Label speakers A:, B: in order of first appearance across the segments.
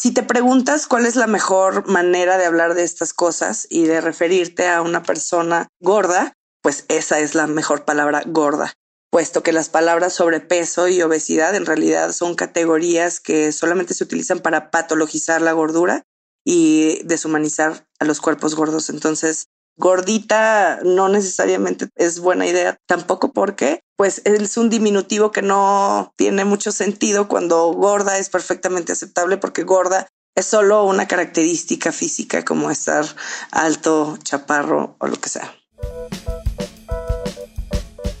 A: Si te preguntas cuál es la mejor manera de hablar de estas cosas y de referirte a una persona gorda, pues esa es la mejor palabra gorda, puesto que las palabras sobrepeso y obesidad en realidad son categorías que solamente se utilizan para patologizar la gordura y deshumanizar a los cuerpos gordos. Entonces, gordita no necesariamente es buena idea tampoco porque pues es un diminutivo que no tiene mucho sentido cuando gorda es perfectamente aceptable porque gorda es solo una característica física como estar alto, chaparro o lo que sea.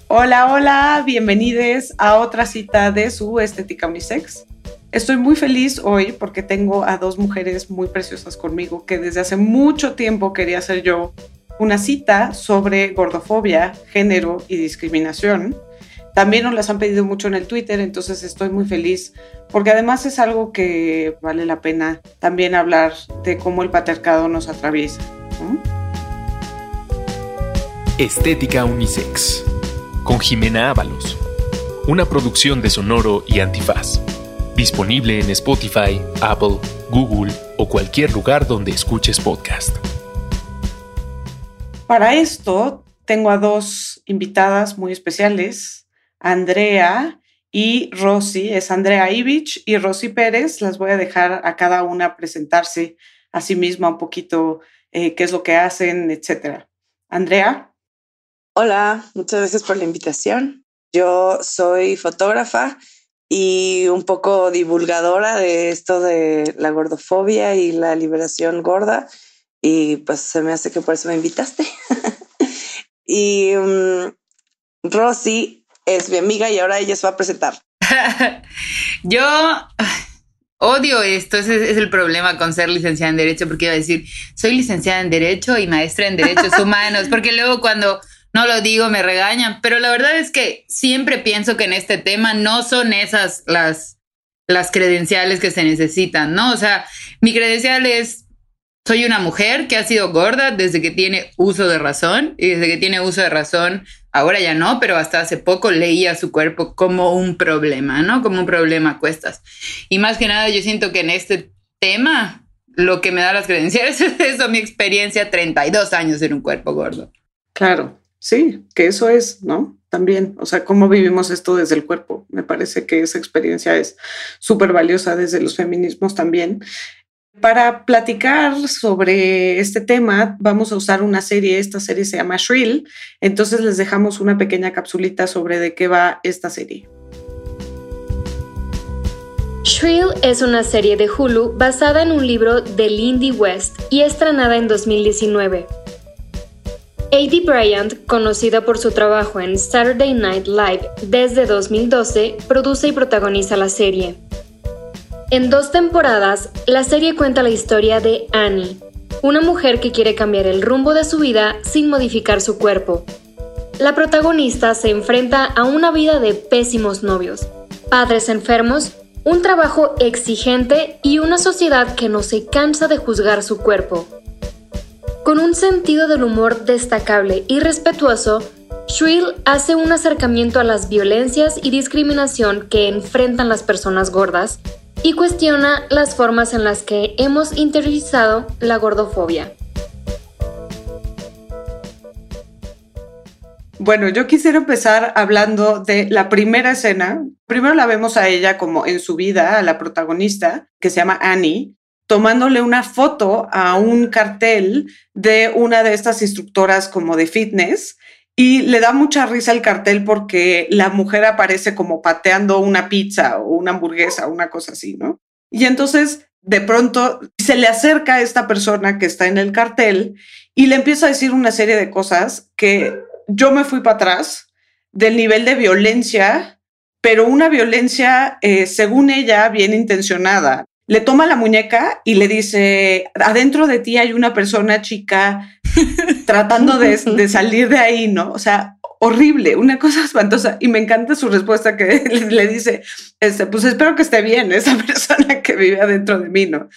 B: Hola, hola, bienvenidos a otra cita de su Estética Unisex. Estoy muy feliz hoy porque tengo a dos mujeres muy preciosas conmigo que desde hace mucho tiempo quería hacer yo una cita sobre gordofobia, género y discriminación. También nos las han pedido mucho en el Twitter, entonces estoy muy feliz porque además es algo que vale la pena también hablar de cómo el patriarcado nos atraviesa.
C: Estética Unisex con Jimena Ábalos, una producción de Sonoro y Antifaz, disponible en Spotify, Apple, Google o cualquier lugar donde escuches podcast.
B: Para esto tengo a dos invitadas muy especiales, Andrea y Rosy. Es Andrea Ivich y Rosy Pérez. Las voy a dejar a cada una presentarse a sí misma un poquito eh, qué es lo que hacen, etcétera. Andrea.
A: Hola, muchas gracias por la invitación. Yo soy fotógrafa y un poco divulgadora de esto de la gordofobia y la liberación gorda y pues se me hace que por eso me invitaste. y um, Rosy es mi amiga y ahora ella se va a presentar.
D: Yo odio esto, ese es el problema con ser licenciada en Derecho, porque iba a decir, soy licenciada en Derecho y maestra en Derechos Humanos, porque luego cuando no lo digo me regañan, pero la verdad es que siempre pienso que en este tema no son esas las, las credenciales que se necesitan, ¿no? O sea, mi credencial es soy una mujer que ha sido gorda desde que tiene uso de razón y desde que tiene uso de razón, ahora ya no, pero hasta hace poco leía su cuerpo como un problema, ¿no? Como un problema a cuestas. Y más que nada yo siento que en este tema lo que me da las credenciales es eso, mi experiencia, 32 años en un cuerpo gordo.
B: Claro, sí, que eso es, ¿no? También, o sea, cómo vivimos esto desde el cuerpo. Me parece que esa experiencia es súper valiosa desde los feminismos también. Para platicar sobre este tema, vamos a usar una serie. Esta serie se llama Shrill. Entonces les dejamos una pequeña capsulita sobre de qué va esta serie.
E: Shrill es una serie de Hulu basada en un libro de Lindy West y estrenada en 2019. A.D. Bryant, conocida por su trabajo en Saturday Night Live desde 2012, produce y protagoniza la serie. En dos temporadas, la serie cuenta la historia de Annie, una mujer que quiere cambiar el rumbo de su vida sin modificar su cuerpo. La protagonista se enfrenta a una vida de pésimos novios, padres enfermos, un trabajo exigente y una sociedad que no se cansa de juzgar su cuerpo. Con un sentido del humor destacable y respetuoso, Shrill hace un acercamiento a las violencias y discriminación que enfrentan las personas gordas y cuestiona las formas en las que hemos interiorizado la gordofobia.
B: Bueno, yo quisiera empezar hablando de la primera escena. Primero la vemos a ella como en su vida, a la protagonista, que se llama Annie, tomándole una foto a un cartel de una de estas instructoras como de fitness y le da mucha risa el cartel porque la mujer aparece como pateando una pizza o una hamburguesa, una cosa así, ¿no? Y entonces de pronto se le acerca a esta persona que está en el cartel y le empieza a decir una serie de cosas que yo me fui para atrás del nivel de violencia, pero una violencia, eh, según ella, bien intencionada le toma la muñeca y le dice, adentro de ti hay una persona chica tratando de, salir de ahí, ¿no? O sea, horrible, una cosa espantosa. Y me encanta su respuesta que le dice, este, pues espero que esté bien esa persona que vive adentro de mí, ¿no?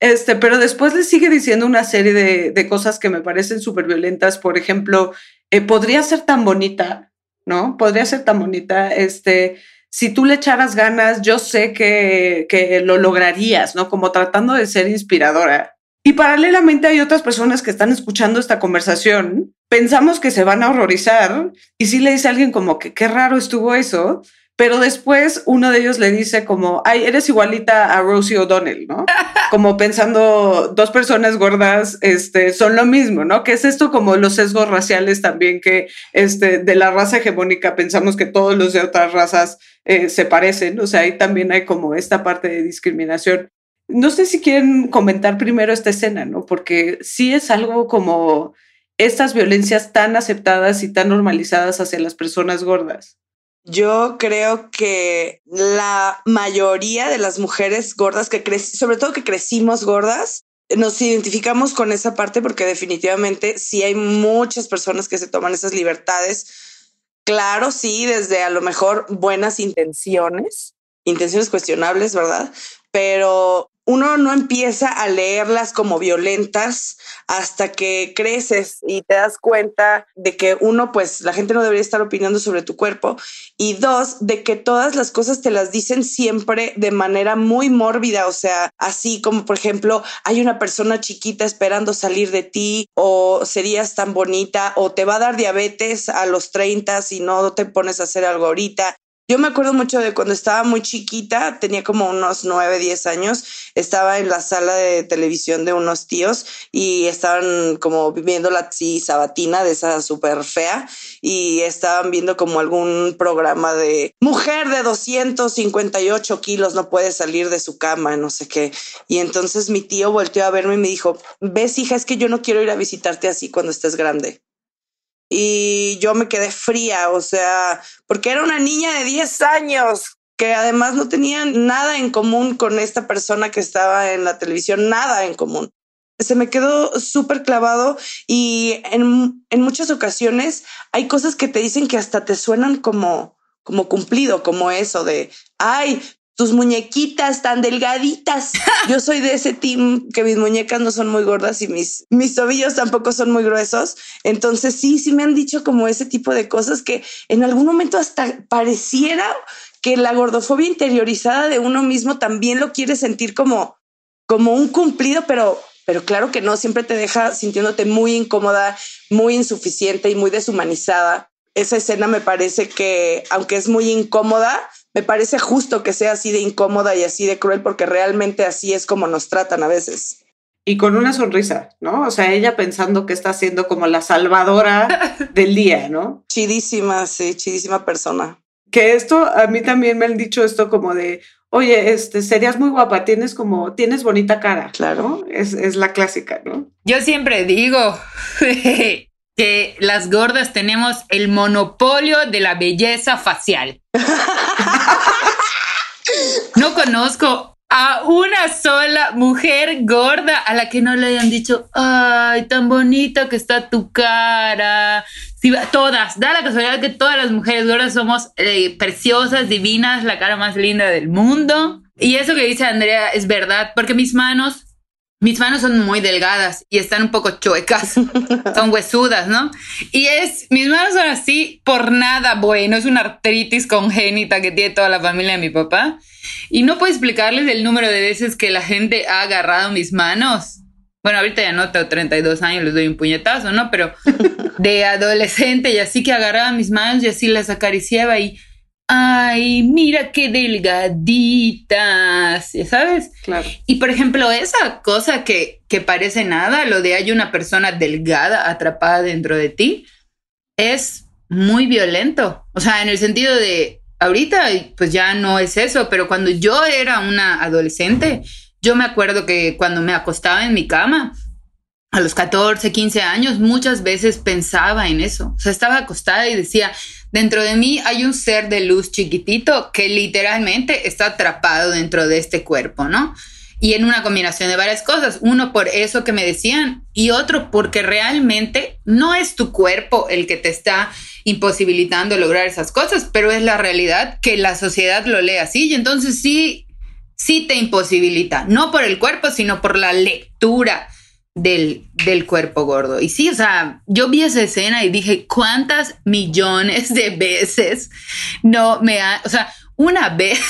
B: Este, pero después le sigue diciendo una serie de, cosas que me parecen súper violentas. Por ejemplo, eh, podría ser tan bonita, ¿no? Podría ser tan bonita, este, si tú le echaras ganas, yo sé que, que lo lograrías, ¿no? Como tratando de ser inspiradora. Y paralelamente hay otras personas que están escuchando esta conversación, pensamos que se van a horrorizar y si le dice a alguien como que qué raro estuvo eso, pero después uno de ellos le dice como, ay, eres igualita a Rosie O'Donnell, ¿no? Como pensando, dos personas gordas este, son lo mismo, ¿no? Que es esto como los sesgos raciales también, que este, de la raza hegemónica pensamos que todos los de otras razas eh, se parecen, o sea, ahí también hay como esta parte de discriminación. No sé si quieren comentar primero esta escena, ¿no? Porque sí es algo como estas violencias tan aceptadas y tan normalizadas hacia las personas gordas.
A: Yo creo que la mayoría de las mujeres gordas que crecen, sobre todo que crecimos gordas, nos identificamos con esa parte porque definitivamente sí hay muchas personas que se toman esas libertades. Claro, sí, desde a lo mejor buenas intenciones, intenciones cuestionables, ¿verdad? Pero uno no empieza a leerlas como violentas hasta que creces y te das cuenta de que uno, pues la gente no debería estar opinando sobre tu cuerpo y dos, de que todas las cosas te las dicen siempre de manera muy mórbida, o sea, así como por ejemplo, hay una persona chiquita esperando salir de ti o serías tan bonita o te va a dar diabetes a los 30 si no te pones a hacer algo ahorita. Yo me acuerdo mucho de cuando estaba muy chiquita, tenía como unos 9, 10 años, estaba en la sala de televisión de unos tíos y estaban como viendo la sabatina de esa súper fea y estaban viendo como algún programa de mujer de 258 kilos no puede salir de su cama, no sé qué. Y entonces mi tío volteó a verme y me dijo, ves hija, es que yo no quiero ir a visitarte así cuando estés grande y yo me quedé fría, o sea, porque era una niña de 10 años que además no tenía nada en común con esta persona que estaba en la televisión, nada en común. Se me quedó súper clavado y en, en, muchas ocasiones hay cosas que te dicen que hasta te suenan como, como cumplido, como eso de, ay, tus muñequitas tan delgaditas. Yo soy de ese team que mis muñecas no son muy gordas y mis, mis tobillos tampoco son muy gruesos. Entonces sí, sí me han dicho como ese tipo de cosas que en algún momento hasta pareciera que la gordofobia interiorizada de uno mismo también lo quiere sentir como, como un cumplido, pero, pero claro que no, siempre te deja sintiéndote muy incómoda, muy insuficiente y muy deshumanizada. Esa escena me parece que, aunque es muy incómoda, me parece justo que sea así de incómoda y así de cruel porque realmente así es como nos tratan a veces.
B: Y con una sonrisa, ¿no? O sea, ella pensando que está siendo como la salvadora del día, ¿no?
A: Chidísima, sí, chidísima persona.
B: Que esto, a mí también me han dicho esto como de, oye, este, serías muy guapa, tienes como, tienes bonita cara.
A: Claro.
B: Es, es la clásica, ¿no?
D: Yo siempre digo que las gordas tenemos el monopolio de la belleza facial. No conozco a una sola mujer gorda a la que no le hayan dicho, ay, tan bonita que está tu cara. todas, da la casualidad que todas las mujeres gordas somos eh, preciosas, divinas, la cara más linda del mundo. Y eso que dice Andrea es verdad, porque mis manos mis manos son muy delgadas y están un poco chuecas, son huesudas, ¿no? Y es, mis manos son así por nada bueno, es una artritis congénita que tiene toda la familia de mi papá. Y no puedo explicarles el número de veces que la gente ha agarrado mis manos. Bueno, ahorita ya no tengo 32 años, les doy un puñetazo, ¿no? Pero de adolescente y así que agarraba mis manos y así las acariciaba y ay, mira qué delgaditas, ¿sabes?
B: Claro.
D: Y por ejemplo, esa cosa que, que parece nada, lo de hay una persona delgada atrapada dentro de ti, es muy violento. O sea, en el sentido de, ahorita pues ya no es eso, pero cuando yo era una adolescente, yo me acuerdo que cuando me acostaba en mi cama, a los 14, 15 años, muchas veces pensaba en eso. O sea, estaba acostada y decía, Dentro de mí hay un ser de luz chiquitito que literalmente está atrapado dentro de este cuerpo, ¿no? Y en una combinación de varias cosas. Uno por eso que me decían y otro porque realmente no es tu cuerpo el que te está imposibilitando lograr esas cosas, pero es la realidad que la sociedad lo lee así y entonces sí, sí te imposibilita, no por el cuerpo, sino por la lectura del, del cuerpo gordo. Y sí, o sea, yo vi esa escena y dije, ¿cuántas millones de veces no me ha, o sea, Una vez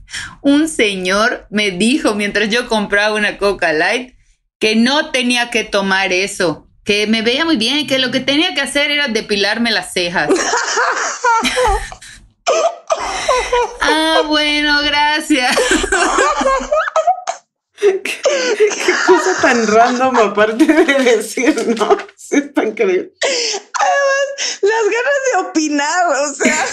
D: un señor me dijo mientras yo compraba una Coca Light que no tenía que tomar eso, que me veía muy bien, que lo que tenía que hacer era depilarme las cejas. ah, bueno, gracias.
B: ¿Qué, cosa tan random aparte de decir, ¿no? es tan increíble.
A: Además, las ganas de opinar, o sea,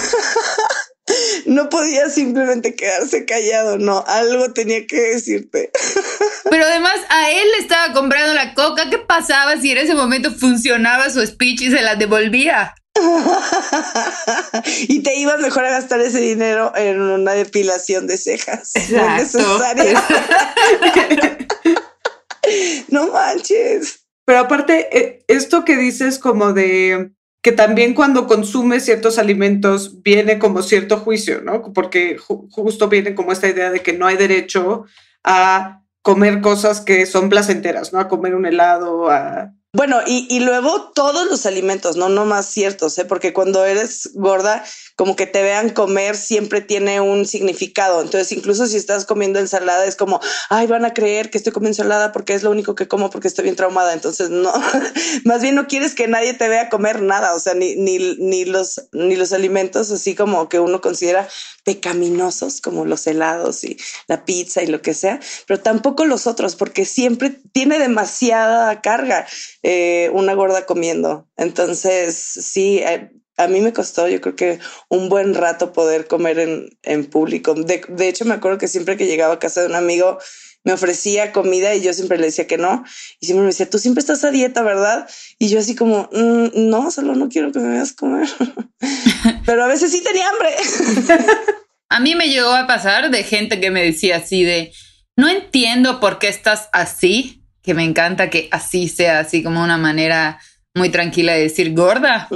A: no podía simplemente quedarse callado, no, algo tenía que decirte.
D: Pero además a él le estaba comprando la coca, ¿qué pasaba si en ese momento funcionaba su speech y se la devolvía?
A: y te ibas mejor a gastar ese dinero en una depilación de cejas. no manches.
B: Pero aparte, eh, esto que dices como de que también cuando consumes ciertos alimentos viene como cierto juicio, ¿no? Porque justo viene como esta idea de que no hay derecho a comer cosas que son placenteras, ¿no? A comer un helado, a
A: bueno, y, y, luego todos los alimentos, no no más ciertos, ¿eh? porque cuando eres gorda, como que te vean comer siempre tiene un significado. Entonces, incluso si estás comiendo ensalada, es como, ay, van a creer que estoy comiendo ensalada porque es lo único que como porque estoy bien traumada. Entonces, no, más bien no quieres que nadie te vea comer nada, o sea, ni, ni, ni, los, ni los alimentos así como que uno considera pecaminosos, como los helados y la pizza y lo que sea, pero tampoco los otros, porque siempre tiene demasiada carga. Eh, una gorda comiendo. Entonces, sí, eh, a mí me costó, yo creo que un buen rato poder comer en, en público. De, de, hecho, me acuerdo que siempre que llegaba a casa de un amigo, me ofrecía comida y yo siempre le decía que no. Y siempre me decía, tú siempre estás a dieta, ¿verdad? Y yo así como, mm, no, solo no quiero que me veas comer. Pero a veces sí tenía hambre.
D: a mí me llegó a pasar de gente que me decía así de, no entiendo por qué estás así que me encanta que así sea, así como una manera muy tranquila de decir gorda.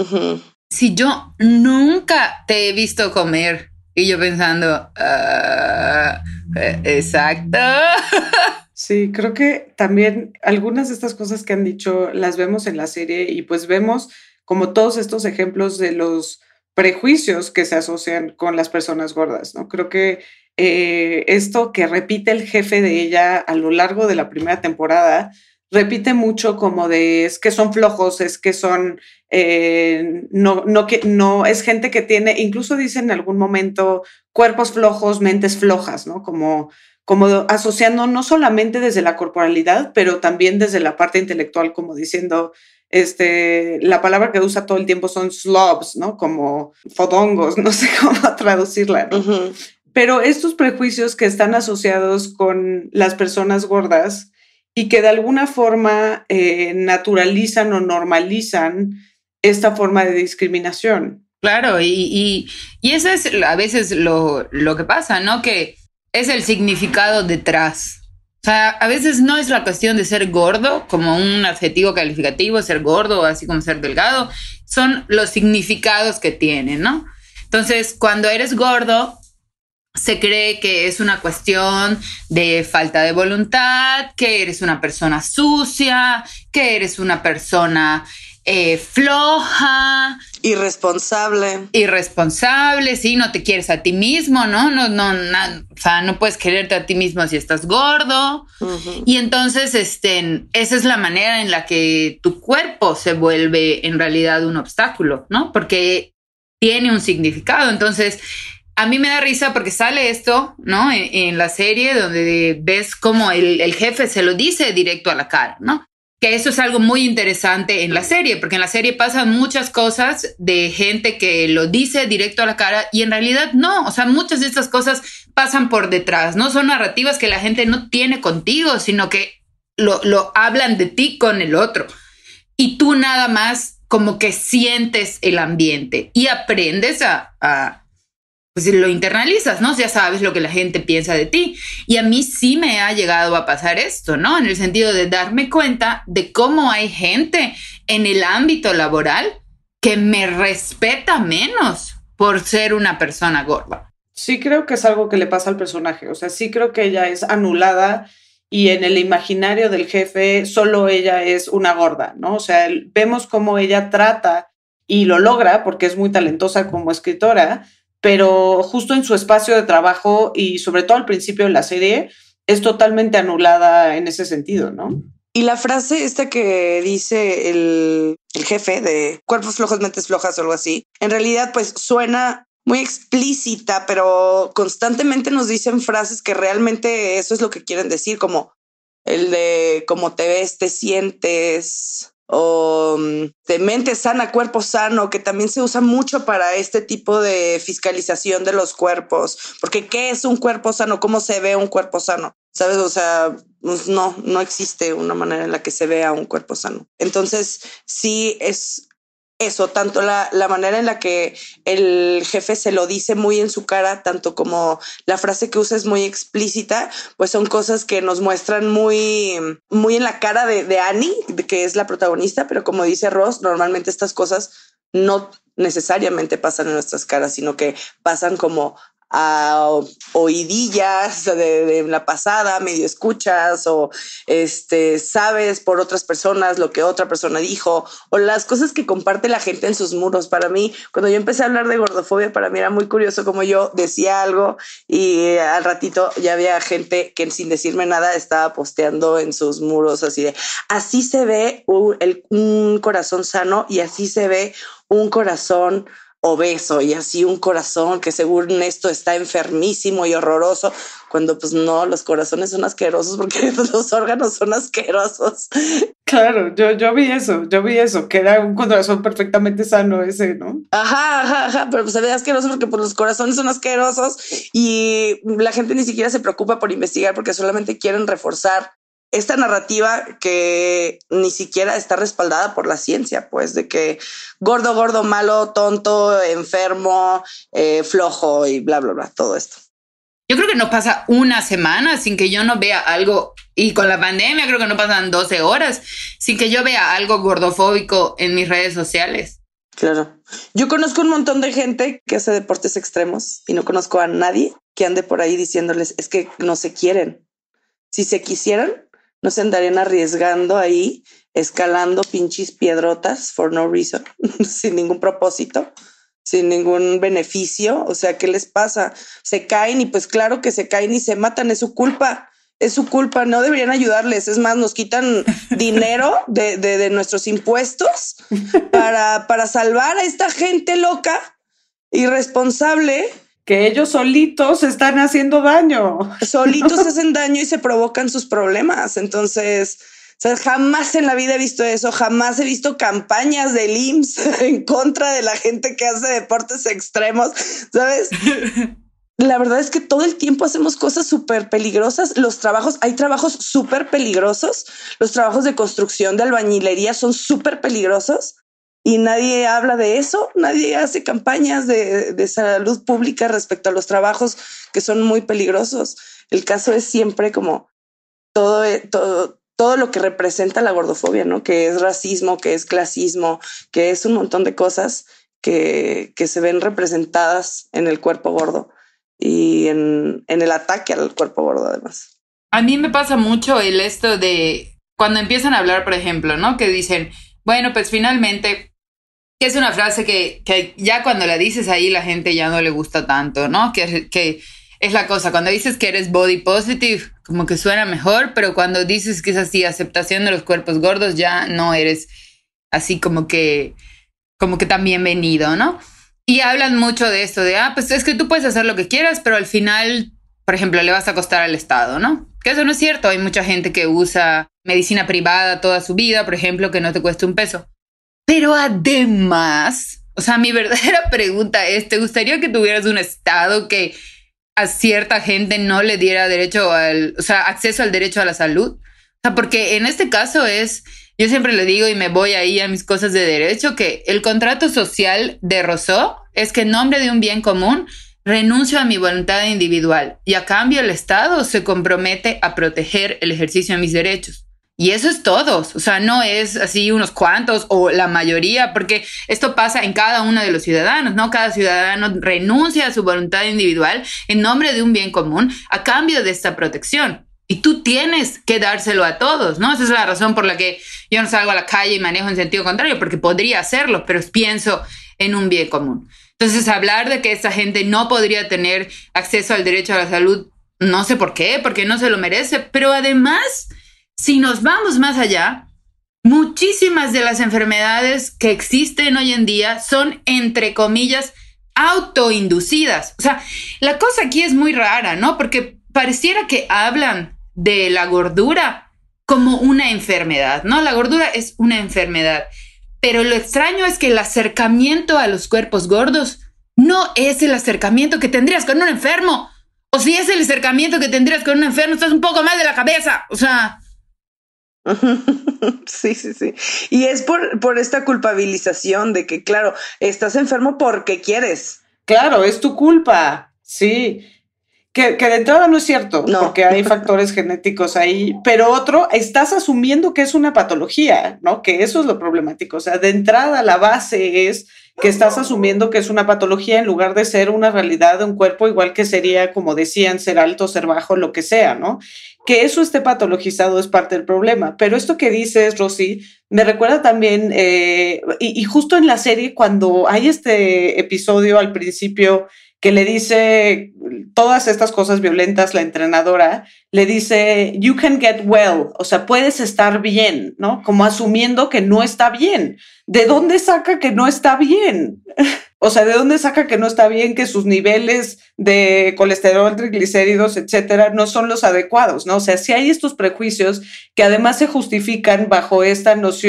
D: Si yo nunca te he visto comer y yo pensando, eh, exacto.
B: Sí, creo que también algunas de estas cosas que han dicho las vemos en la serie y pues vemos como todos estos ejemplos de los prejuicios que se asocian con las personas gordas, ¿no? Creo que eh, esto que repite el jefe de ella a lo largo de la primera temporada, repite mucho como de es que son flojos, es que son, eh, no, no, que, no, es gente que tiene, incluso dice en algún momento, cuerpos flojos, mentes flojas, ¿no? Como, como asociando no solamente desde la corporalidad, pero también desde la parte intelectual, como diciendo, este, la palabra que usa todo el tiempo son slobs, ¿no? Como fodongos, no sé cómo traducirla. ¿no? Pero estos prejuicios que están asociados con las personas gordas y que de alguna forma eh, naturalizan o normalizan esta forma de discriminación.
D: Claro, y, y, eso es a veces lo, lo que pasa, ¿no? Que es el significado detrás. O sea, a veces no es la cuestión de ser gordo como un adjetivo calificativo, ser gordo, así como ser delgado, son los significados que tienen, ¿no? Entonces, cuando eres gordo, se cree que es una cuestión de falta de voluntad, que eres una persona sucia, que eres una persona eh, floja.
A: Irresponsable.
D: Irresponsable, sí, no te quieres a ti mismo, ¿no? No, no, no o sea, no puedes quererte a ti mismo si estás gordo. Y entonces, este, esa es la manera en la que tu cuerpo se vuelve en realidad un obstáculo, ¿no? Porque tiene un significado. Entonces, a mí me da risa porque sale esto, ¿no? En, la serie donde ves cómo el, jefe se lo dice directo a la cara, ¿no? Que eso es algo muy interesante en la serie, porque en la serie pasan muchas cosas de gente que lo dice directo a la cara y en realidad no, o sea, muchas de estas cosas pasan por detrás, no son narrativas que la gente no tiene contigo, sino que lo, hablan de ti con el otro. Y tú nada más como que sientes el ambiente y aprendes a pues lo internalizas, ¿no? Ya sabes lo que la gente piensa de ti. Y a mí sí me ha llegado a pasar esto, ¿no? En el sentido de darme cuenta de cómo hay gente en el ámbito laboral que me respeta menos por ser una persona gorda.
B: Sí creo que es algo que le pasa al personaje, o sea, sí creo que ella es anulada y en el imaginario del jefe solo ella es una gorda, ¿no? O sea, vemos cómo ella trata y lo logra porque es muy talentosa como escritora pero justo en su espacio de trabajo y sobre todo al principio de la serie es totalmente anulada en ese sentido, ¿no?
A: Y la frase esta que dice el, el jefe de cuerpos flojos, mentes flojas o algo así, en realidad pues suena muy explícita, pero constantemente nos dicen frases que realmente eso es lo que quieren decir, como el de cómo te ves, te sientes, o mm, de mente sana, cuerpo sano, que también se usa mucho para este tipo de fiscalización de los cuerpos, porque ¿qué es un cuerpo sano? ¿Cómo se ve un cuerpo sano? ¿Sabes? O sea, pues no, no existe una manera en la que se vea un cuerpo sano. Entonces, sí es eso, tanto la, la, manera en la que el jefe se lo dice muy en su cara, tanto como la frase que usa es muy explícita, pues son cosas que nos muestran muy, muy en la cara de, de Annie, que es la protagonista, pero como dice Ross, normalmente estas cosas no necesariamente pasan en nuestras caras, sino que pasan como a oidillas de, la pasada, medio escuchas o este, sabes por otras personas lo que otra persona dijo o las cosas que comparte la gente en sus muros. Para mí, cuando yo empecé a hablar de gordofobia, para mí era muy curioso como yo decía algo y al ratito ya había gente que sin decirme nada estaba posteando en sus muros así de, así se ve un, un corazón sano y así se ve un corazón obeso y así un corazón que según esto está enfermísimo y horroroso, cuando pues no, los corazones son asquerosos porque los órganos son asquerosos.
B: Claro, yo, yo vi eso, yo vi eso, que era un corazón perfectamente sano ese, ¿no?
A: Ajá, ajá, ajá, pero pues se ve asqueroso porque pues, los corazones son asquerosos y la gente ni siquiera se preocupa por investigar porque solamente quieren reforzar esta narrativa que ni siquiera está respaldada por la ciencia, pues de que gordo, gordo, malo, tonto, enfermo, eh, flojo y bla, bla, bla, todo esto.
D: Yo creo que no pasa una semana sin que yo no vea algo, y con la pandemia creo que no pasan 12 horas sin que yo vea algo gordofóbico en mis redes sociales.
A: Claro. Yo conozco un montón de gente que hace deportes extremos y no conozco a nadie que ande por ahí diciéndoles es que no se quieren. Si se quisieran, no se andarían arriesgando ahí, escalando pinches piedrotas for no reason, sin ningún propósito, sin ningún beneficio. O sea, ¿qué les pasa? Se caen y pues claro que se caen y se matan, es su culpa. Es su culpa, no deberían ayudarles. Es más, nos quitan dinero de, de, de nuestros impuestos para, para salvar a esta gente loca, irresponsable,
B: que ellos solitos están haciendo daño.
A: Solitos hacen daño y se provocan sus problemas. Entonces, jamás en la vida he visto eso, jamás he visto campañas del IMSS en contra de la gente que hace deportes extremos, ¿sabes? La verdad es que todo el tiempo hacemos cosas súper peligrosas. Los trabajos, hay trabajos súper peligrosos. Los trabajos de construcción, de albañilería son súper peligrosos y nadie habla de eso, nadie hace campañas de, de, salud pública respecto a los trabajos que son muy peligrosos. El caso es siempre como todo, todo, todo lo que representa la gordofobia, ¿no? Que es racismo, que es clasismo, que es un montón de cosas que, que se ven representadas en el cuerpo gordo y en, en el ataque al cuerpo gordo además.
D: A mí me pasa mucho el esto de cuando empiezan a hablar, por ejemplo, ¿no? Que dicen, bueno, pues finalmente es una frase que, ya cuando la dices ahí la gente ya no le gusta tanto, ¿no? Que, es la cosa, cuando dices que eres body positive, como que suena mejor, pero cuando dices que es así, aceptación de los cuerpos gordos, ya no eres así como que, como que tan bienvenido, ¿no? Y hablan mucho de esto, de, ah, pues es que tú puedes hacer lo que quieras, pero al final, por ejemplo, le vas a costar al Estado, ¿no? Que eso no es cierto, hay mucha gente que usa medicina privada toda su vida, por ejemplo, que no te cueste un peso. Pero además, o sea, mi verdadera pregunta es, ¿te gustaría que tuvieras un estado que a cierta gente no le diera derecho al, o sea, acceso al derecho a la salud? O sea, porque en este caso es, yo siempre le digo y me voy ahí a mis cosas de derecho, que el contrato social de Rousseau es que en nombre de un bien común renuncio a mi voluntad individual y a cambio el Estado se compromete a proteger el ejercicio de mis derechos. Y eso es todos, o sea, no es así unos cuantos o la mayoría, porque esto pasa en cada uno de los ciudadanos, ¿no? Cada ciudadano renuncia a su voluntad individual en nombre de un bien común a cambio de esta protección. Y tú tienes que dárselo a todos, ¿no? Esa es la razón por la que yo no salgo a la calle y manejo en sentido contrario, porque podría hacerlo, pero pienso en un bien común. Entonces, hablar de que esta gente no podría tener acceso al derecho a la salud, no sé por qué, porque no se lo merece, pero además, si nos vamos más allá, muchísimas de las enfermedades que existen hoy en día son, entre comillas, autoinducidas. O sea, la cosa aquí es muy rara, ¿no? Porque pareciera que hablan de la gordura como una enfermedad, ¿no? La gordura es una enfermedad. Pero lo extraño es que el acercamiento a los cuerpos gordos no es el acercamiento que tendrías con un enfermo. O si es el acercamiento que tendrías con un enfermo, estás un poco mal de la cabeza. O sea.
A: Sí, sí, sí. Y es por, por esta culpabilización de que, claro, estás enfermo porque quieres.
B: Claro, es tu culpa. Sí. Que, que, de entrada no es cierto, no. porque hay factores genéticos ahí, pero otro, estás asumiendo que es una patología, ¿no? Que eso es lo problemático. O sea, de entrada la base es que estás asumiendo que es una patología en lugar de ser una realidad de un cuerpo, igual que sería, como decían, ser alto, ser bajo, lo que sea, ¿no? Que eso esté patologizado es parte del problema. Pero esto que dices, Rosy, me recuerda también, eh, y, y justo en la serie, cuando hay este episodio al principio que le dice todas estas cosas violentas, la entrenadora, le dice, you can get well, o sea, puedes estar bien, ¿no? Como asumiendo que no está bien. ¿De dónde saca que no está bien? o sea, ¿de dónde saca que no está bien que sus niveles de colesterol, triglicéridos, etcétera, no son los adecuados, ¿no? O sea, si hay estos prejuicios que además se justifican bajo esta noción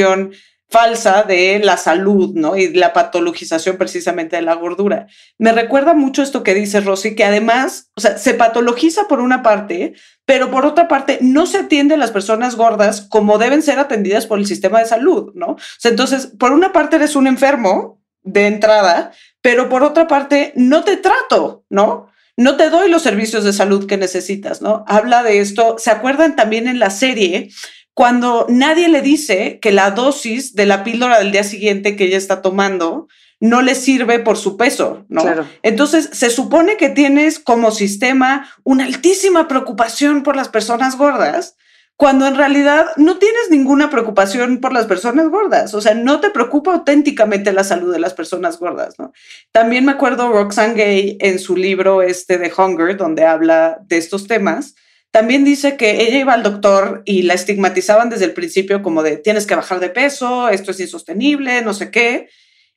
B: falsa de la salud, ¿no? Y la patologización precisamente de la gordura. Me recuerda mucho esto que dice Rosy, que además, o sea, se patologiza por una parte, pero por otra parte no se atiende a las personas gordas como deben ser atendidas por el sistema de salud, ¿no? O sea, entonces, por una parte eres un enfermo de entrada, pero por otra parte no te trato, ¿no? No te doy los servicios de salud que necesitas, ¿no? Habla de esto. ¿Se acuerdan también en la serie cuando nadie le dice que la dosis de la píldora del día siguiente que ella está tomando no le sirve por su peso, ¿no? Claro. Entonces, se supone que tienes como sistema una altísima preocupación por las personas gordas, cuando en realidad no tienes ninguna preocupación por las personas gordas, o sea, no te preocupa auténticamente la salud de las personas gordas, ¿no? También me acuerdo Roxane Gay en su libro este de Hunger, donde habla de estos temas, también dice que ella iba al doctor y la estigmatizaban desde el principio como de tienes que bajar de peso, esto es insostenible, no sé qué,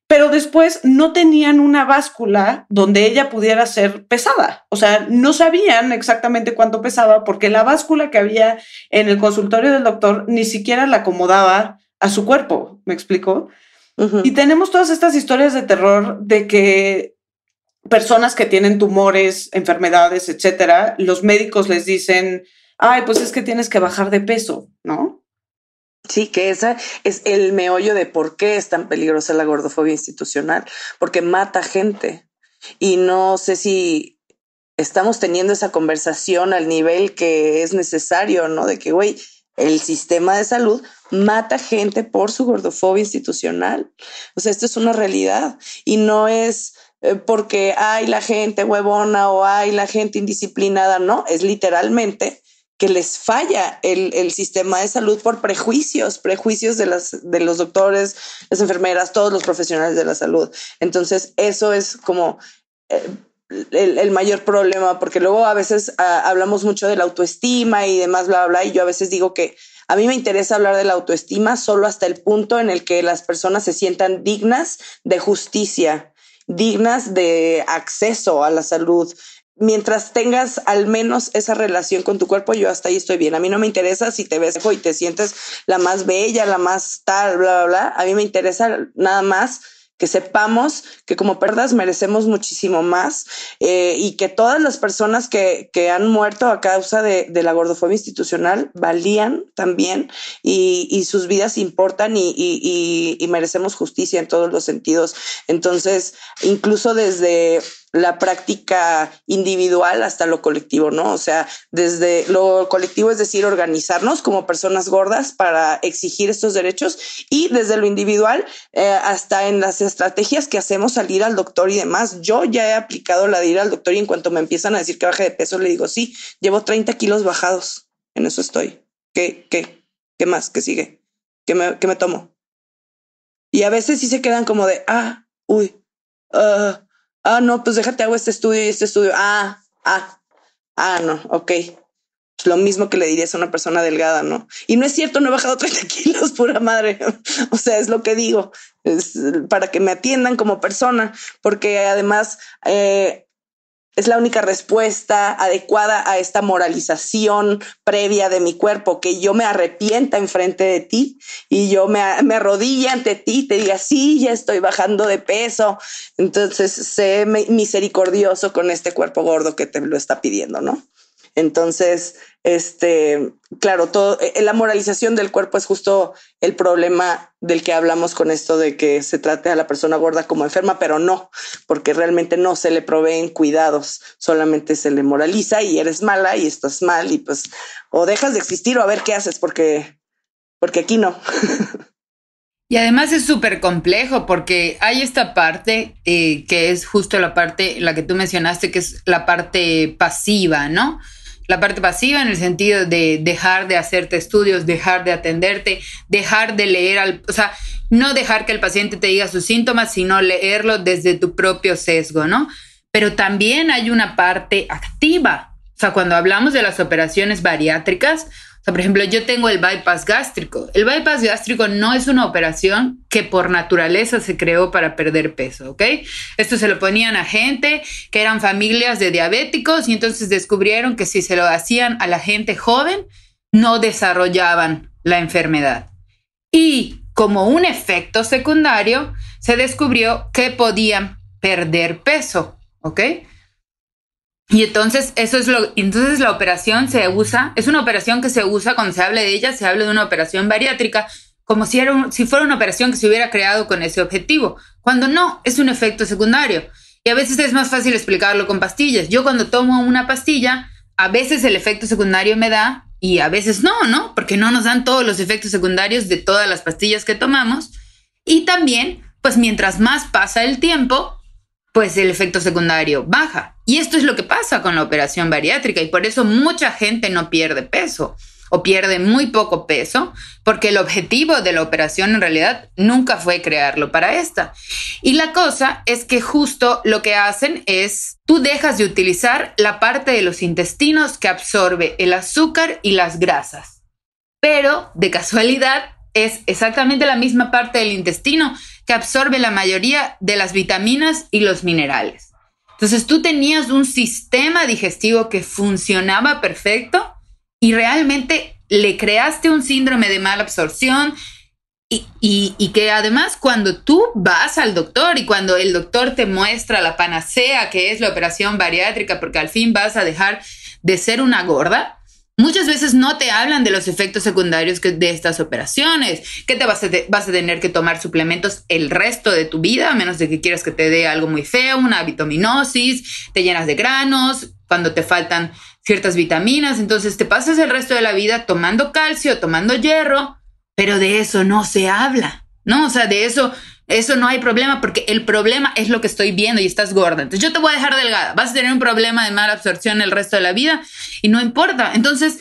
B: pero después no tenían una báscula donde ella pudiera ser pesada. O sea, no sabían exactamente cuánto pesaba porque la báscula que había en el consultorio del doctor ni siquiera la acomodaba a su cuerpo, ¿me explico? Y tenemos todas estas historias de terror de que personas que tienen tumores, enfermedades, etcétera, los médicos les dicen, ay, pues es que tienes que bajar de peso, ¿no?
A: Sí, que esa es el meollo de por qué es tan peligrosa la gordofobia institucional, porque mata gente. Y no sé si estamos teniendo esa conversación al nivel que es necesario, ¿no? De que, güey, el sistema de salud mata gente por su gordofobia institucional. O sea, esto es una realidad y no es porque hay la gente huevona o hay la gente indisciplinada, no, es literalmente que les falla el, el, sistema de salud por prejuicios, prejuicios de, las, de los doctores, las enfermeras, todos los profesionales de la salud. Entonces, eso es como eh, el, el, mayor problema, porque luego a veces uh, hablamos mucho de la autoestima y demás, bla, bla, y yo a veces digo que a mí me interesa hablar de la autoestima solo hasta el punto en el que las personas se sientan dignas de justicia dignas de acceso a la salud. Mientras tengas al menos esa relación con tu cuerpo, yo hasta ahí estoy bien. A mí no me interesa si te ves y te sientes la más bella, la más tal, bla, bla, bla. A mí me interesa nada más que sepamos que como perdas merecemos muchísimo más eh, y que todas las personas que, que han muerto a causa de, de, la gordofobia institucional valían también y, y sus vidas importan y, y, y merecemos justicia en todos los sentidos. Entonces, incluso desde la práctica individual hasta lo colectivo, ¿no? O sea, desde lo colectivo, es decir, organizarnos como personas gordas para exigir estos derechos y desde lo individual eh, hasta en las estrategias que hacemos al ir al doctor y demás. Yo ya he aplicado la de ir al doctor y en cuanto me empiezan a decir que baje de peso, le digo, sí, llevo 30 kilos bajados, en eso estoy. ¿Qué, qué, qué más? ¿Qué sigue? ¿Qué me, qué me tomo? Y a veces sí se quedan como de, ah, uy, uh, ah, no, pues déjate hago este estudio y este estudio. Ah, ah, ah, no, ok. Pues lo mismo que le dirías a una persona delgada, ¿no? Y no es cierto, no he bajado 30 kilos, pura madre. o sea, es lo que digo, para que me atiendan como persona, porque además eh, es la única respuesta adecuada a esta moralización previa de mi cuerpo, que yo me arrepienta enfrente de ti y yo me, me ante ti, te diga, sí, ya estoy bajando de peso. Entonces, sé misericordioso con este cuerpo gordo que te lo está pidiendo, ¿no? Entonces, este, claro, todo, eh, la moralización del cuerpo es justo el problema del que hablamos con esto de que se trate a la persona gorda como enferma, pero no, porque realmente no se le proveen cuidados, solamente se le moraliza y eres mala y estás mal y pues o dejas de existir o a ver qué haces porque, porque aquí no.
D: Y además es súper complejo porque hay esta parte eh, que es justo la parte, la que tú mencionaste, que es la parte pasiva, ¿no? La parte pasiva en el sentido de dejar de hacerte estudios, dejar de atenderte, dejar de leer al, o sea, no dejar que el paciente te diga sus síntomas, sino leerlo desde tu propio sesgo, ¿no? Pero también hay una parte activa. O sea, cuando hablamos de las operaciones bariátricas, por ejemplo, yo tengo el bypass gástrico. El bypass gástrico no es una operación que por naturaleza se creó para perder peso, ¿ok? Esto se lo ponían a gente que eran familias de diabéticos y entonces descubrieron que si se lo hacían a la gente joven, no desarrollaban la enfermedad. Y como un efecto secundario, se descubrió que podían perder peso, ¿ok? Y entonces eso es lo, entonces la operación se usa, es una operación que se usa cuando se habla de ella, se habla de una operación bariátrica, como si, era si fuera una operación que se hubiera creado con ese objetivo, cuando no, es un efecto secundario. Y a veces es más fácil explicarlo con pastillas. Yo cuando tomo una pastilla, a veces el efecto secundario me da y a veces no, ¿no? Porque no nos dan todos los efectos secundarios de todas las pastillas que tomamos. Y también, pues mientras más pasa el tiempo, pues el efecto secundario baja. Y esto es lo que pasa con la operación bariátrica y por eso mucha gente no pierde peso o pierde muy poco peso, porque el objetivo de la operación en realidad nunca fue crearlo para esta. Y la cosa es que justo lo que hacen es, tú dejas de utilizar la parte de los intestinos que absorbe el azúcar y las grasas, pero de casualidad es exactamente la misma parte del intestino que absorbe la mayoría de las vitaminas y los minerales. Entonces tú tenías un sistema digestivo que funcionaba perfecto y realmente le creaste un síndrome de mala absorción y, y, que además cuando tú vas al doctor y cuando el doctor te muestra la panacea que es la operación bariátrica porque al fin vas a dejar de ser una gorda, Muchas veces no te hablan de los efectos secundarios de estas operaciones, que te vas a, vas a tener que tomar suplementos el resto de tu vida, a menos de que quieras que te dé algo muy feo, una vitaminosis, te llenas de granos, cuando te faltan ciertas vitaminas, entonces te pasas el resto de la vida tomando calcio, tomando hierro, pero de eso no se habla, ¿no? O sea, de eso eso no hay problema porque el problema es lo que estoy viendo y estás gorda. Entonces yo te voy a dejar delgada. Vas a tener un problema de mala absorción el resto de la vida y no importa. Entonces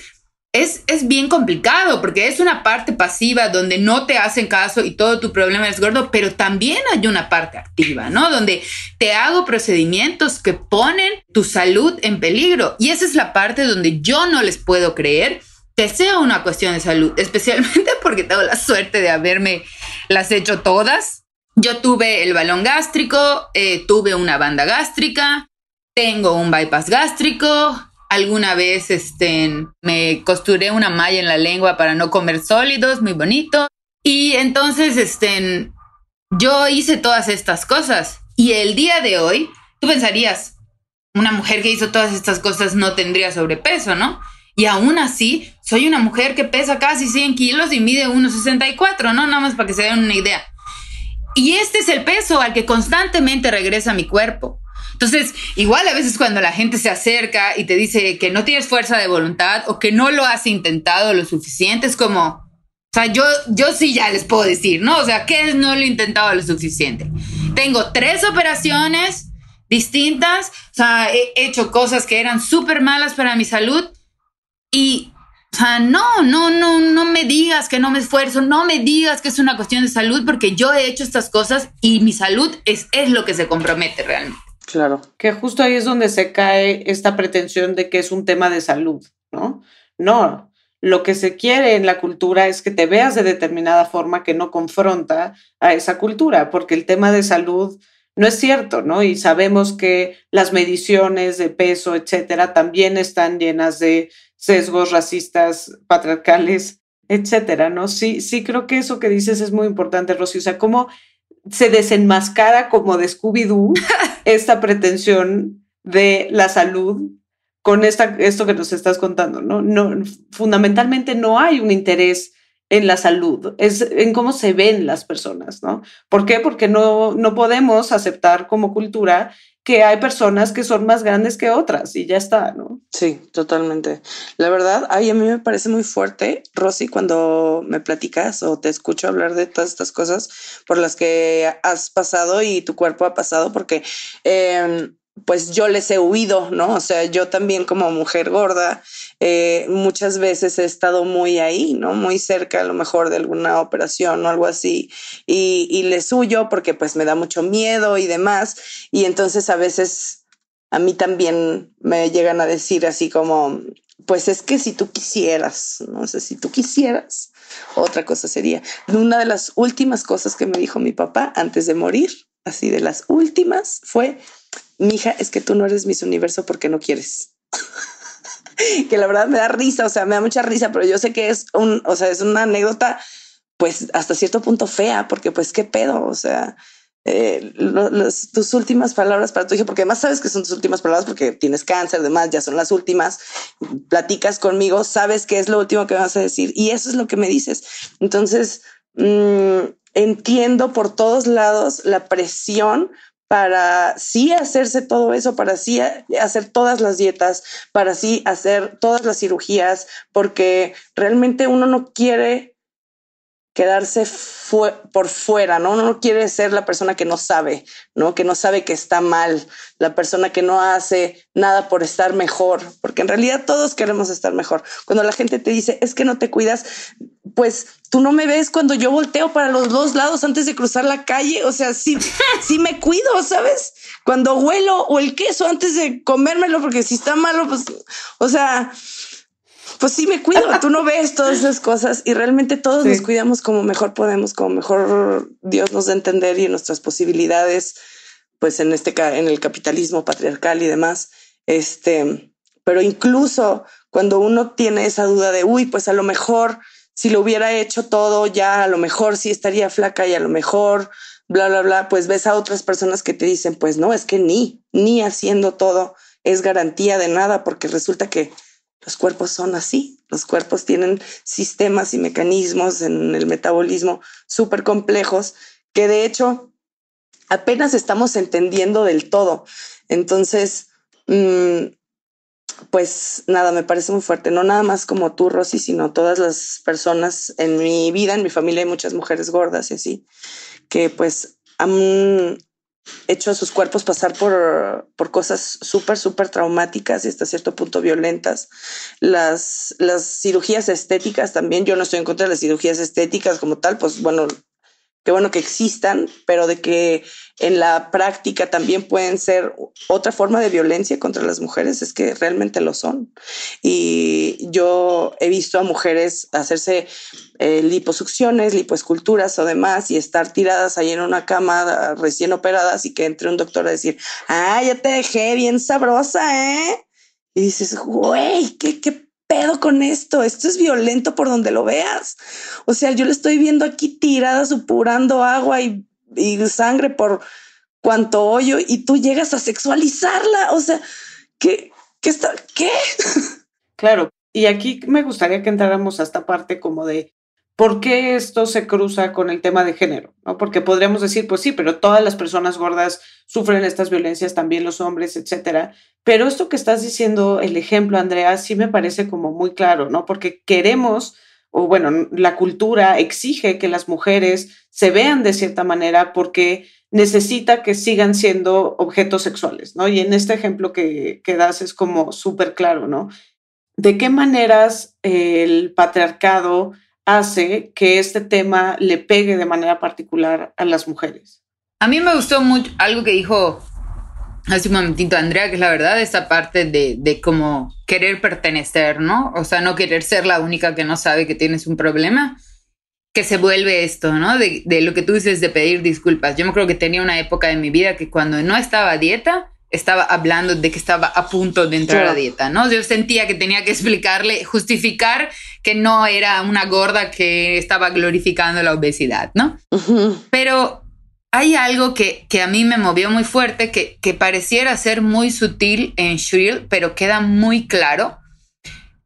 D: es, es bien complicado porque es una parte pasiva donde no te hacen caso y todo tu problema es gordo, pero también hay una parte activa, ¿no? Donde te hago procedimientos que ponen tu salud en peligro. Y esa es la parte donde yo no les puedo creer que sea una cuestión de salud, especialmente porque tengo la suerte de haberme las hecho todas yo tuve el balón gástrico, eh, tuve una banda gástrica, tengo un bypass gástrico, alguna vez este, me costuré una malla en la lengua para no comer sólidos, muy bonito. Y entonces este, yo hice todas estas cosas. Y el día de hoy, tú pensarías, una mujer que hizo todas estas cosas no tendría sobrepeso, ¿no? Y aún así, soy una mujer que pesa casi 100 kilos y mide 1,64, ¿no? Nada más para que se den una idea. Y este es el peso al que constantemente regresa mi cuerpo. Entonces, igual a veces cuando la gente se acerca y te dice que no tienes fuerza de voluntad o que no lo has intentado lo suficiente, es como, o sea, yo, yo sí ya les puedo decir, ¿no? O sea, ¿qué no lo he intentado lo suficiente? Tengo tres operaciones distintas, o sea, he hecho cosas que eran súper malas para mi salud y o sea, no, no, no, no me digas que no me esfuerzo, no me digas que es una cuestión de salud, porque yo he hecho estas cosas y mi salud es, es lo que se compromete realmente.
A: Claro.
B: Que justo ahí es donde se cae esta pretensión de que es un tema de salud, ¿no? No, lo que se quiere en la cultura es que te veas de determinada forma que no confronta a esa cultura, porque el tema de salud no es cierto, ¿no? Y sabemos que las mediciones de peso, etcétera, también están llenas de sesgos racistas, patriarcales, etcétera, ¿no? Sí, sí creo que eso que dices es muy importante, Rosy. O sea, cómo se desenmascara como de Scooby-Doo esta pretensión de la salud con esta, esto que nos estás contando, ¿no? no fundamentalmente no hay un interés en la salud, es en cómo se ven las personas, ¿no? ¿Por qué? Porque no, no podemos aceptar como cultura que hay personas que son más grandes que otras y ya está, ¿no?
A: Sí, totalmente. La verdad, ay, a mí me parece muy fuerte, Rosy, cuando me platicas o te escucho hablar de todas estas cosas por las que has pasado y tu cuerpo ha pasado, porque eh, pues yo les he huido, ¿no? O sea, yo también como mujer gorda, eh, muchas veces he estado muy ahí, ¿no? Muy cerca a lo mejor de alguna operación o algo así, y, y les huyo porque pues me da mucho miedo y demás, y entonces a veces a mí también me llegan a decir así como, pues es que si tú quisieras, no sé, si tú quisieras, otra cosa sería. Una de las últimas cosas que me dijo mi papá antes de morir, así de las últimas, fue, mija, es que tú no eres Miss Universo porque no quieres. que la verdad me da risa, o sea, me da mucha risa, pero yo sé que es un, o sea, es una anécdota, pues hasta cierto punto fea, porque pues qué pedo, o sea, eh, tus últimas palabras para tu hija, porque además sabes que son tus últimas palabras porque tienes cáncer, demás, ya son las últimas, platicas conmigo, sabes qué es lo último que vas a decir y eso es lo que me dices. Entonces, mmm, entiendo por todos lados la presión para sí hacerse todo eso, para sí hacer todas las dietas, para sí hacer todas las cirugías, porque realmente uno no quiere quedarse por fuera, ¿no? Uno no quiere ser la persona que no sabe, ¿no? Que no sabe que está mal, la persona que no hace nada por estar mejor, porque en realidad todos queremos estar mejor. Cuando la gente te dice, es que no te cuidas, pues tú no me ves cuando yo volteo para los dos lados antes de cruzar la calle, o sea, sí, sí me cuido, ¿sabes? Cuando huelo o el queso antes de comérmelo, porque si está malo, pues, o sea, pues sí me cuido, tú no ves todas esas cosas y realmente todos sí. nos cuidamos como mejor podemos, como mejor Dios nos da a entender y nuestras posibilidades, pues en este en el capitalismo patriarcal y demás. Este, pero incluso cuando uno tiene esa duda de, uy, pues a lo mejor si lo hubiera hecho todo ya, a lo mejor sí estaría flaca y a lo mejor bla, bla, bla, pues ves a otras personas que te dicen, pues no, es que ni, ni haciendo todo es garantía de nada, porque resulta que los cuerpos son así. Los cuerpos tienen sistemas y mecanismos en el metabolismo súper complejos que de hecho apenas estamos entendiendo del todo. Entonces, mmm, pues nada, me parece muy fuerte. No nada más como tú, Rosy, sino todas las personas en mi vida, en mi familia hay muchas mujeres gordas y así, que pues han hecho a sus cuerpos pasar por, por cosas súper, súper traumáticas y hasta cierto punto violentas. Las, las cirugías estéticas también, yo no estoy en contra de las cirugías estéticas como tal, pues bueno, qué bueno que existan, pero de que en la práctica también pueden ser otra forma de violencia contra las mujeres, es que realmente lo son. Y yo he visto a mujeres hacerse eh, liposucciones, lipoesculturas o demás y estar tiradas ahí en una cama recién operadas y que entre un doctor a decir, ah, ya te dejé bien sabrosa, ¿eh? Y dices, güey, qué, qué pedo con esto? Esto es violento por donde lo veas. O sea, yo le estoy viendo aquí tirada, supurando agua y, y sangre por cuanto hoyo y tú llegas a sexualizarla. O sea, ¿qué, qué está? ¿Qué?
B: Claro. Y aquí me gustaría que entráramos a esta parte como de ¿Por qué esto se cruza con el tema de género? ¿no? Porque podríamos decir, pues sí, pero todas las personas gordas sufren estas violencias, también los hombres, etcétera. Pero esto que estás diciendo, el ejemplo, Andrea, sí me parece como muy claro, ¿no? Porque queremos, o bueno, la cultura exige que las mujeres se vean de cierta manera porque necesita que sigan siendo objetos sexuales, ¿no? Y en este ejemplo que, que das es como súper claro, ¿no? ¿De qué maneras el patriarcado hace que este tema le pegue de manera particular a las mujeres.
D: A mí me gustó mucho algo que dijo hace un momentito Andrea, que es la verdad, esa parte de, de como querer pertenecer, ¿no? O sea, no querer ser la única que no sabe que tienes un problema, que se vuelve esto, ¿no? De, de lo que tú dices de pedir disculpas. Yo me creo que tenía una época de mi vida que cuando no estaba a dieta, estaba hablando de que estaba a punto de entrar a dieta, ¿no? Yo sentía que tenía que explicarle, justificar que no era una gorda que estaba glorificando la obesidad, ¿no? Pero hay algo que, que, a mí me movió muy fuerte, que, que pareciera ser muy sutil en Shrill, pero queda muy claro,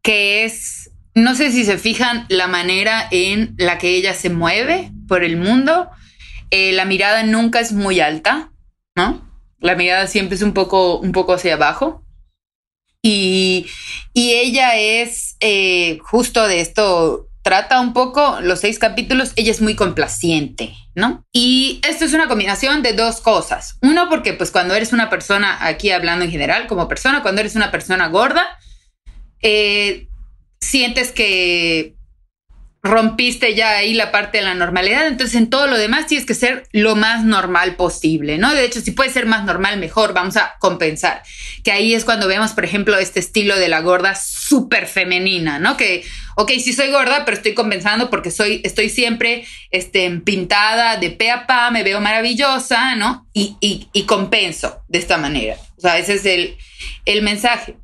D: que es, no sé si se fijan la manera en la que ella se mueve por el mundo, eh, la mirada nunca es muy alta, ¿no? La mirada siempre es un poco, un poco hacia abajo. Y, y ella es eh, justo de esto, trata un poco los seis capítulos, ella es muy complaciente, ¿no? Y esto es una combinación de dos cosas. Uno, porque pues cuando eres una persona, aquí hablando en general, como persona, cuando eres una persona gorda, eh, sientes que rompiste ya ahí la parte de la normalidad, entonces en todo lo demás tienes que ser lo más normal posible, ¿no? De hecho, si puede ser más normal, mejor, vamos a compensar. Que ahí es cuando vemos, por ejemplo, este estilo de la gorda súper femenina, ¿no? Que, ok, sí soy gorda, pero estoy compensando porque soy, estoy siempre este, pintada de pe a pa, me veo maravillosa, ¿no? Y, y, compenso de esta manera. O sea, ese es el, el mensaje.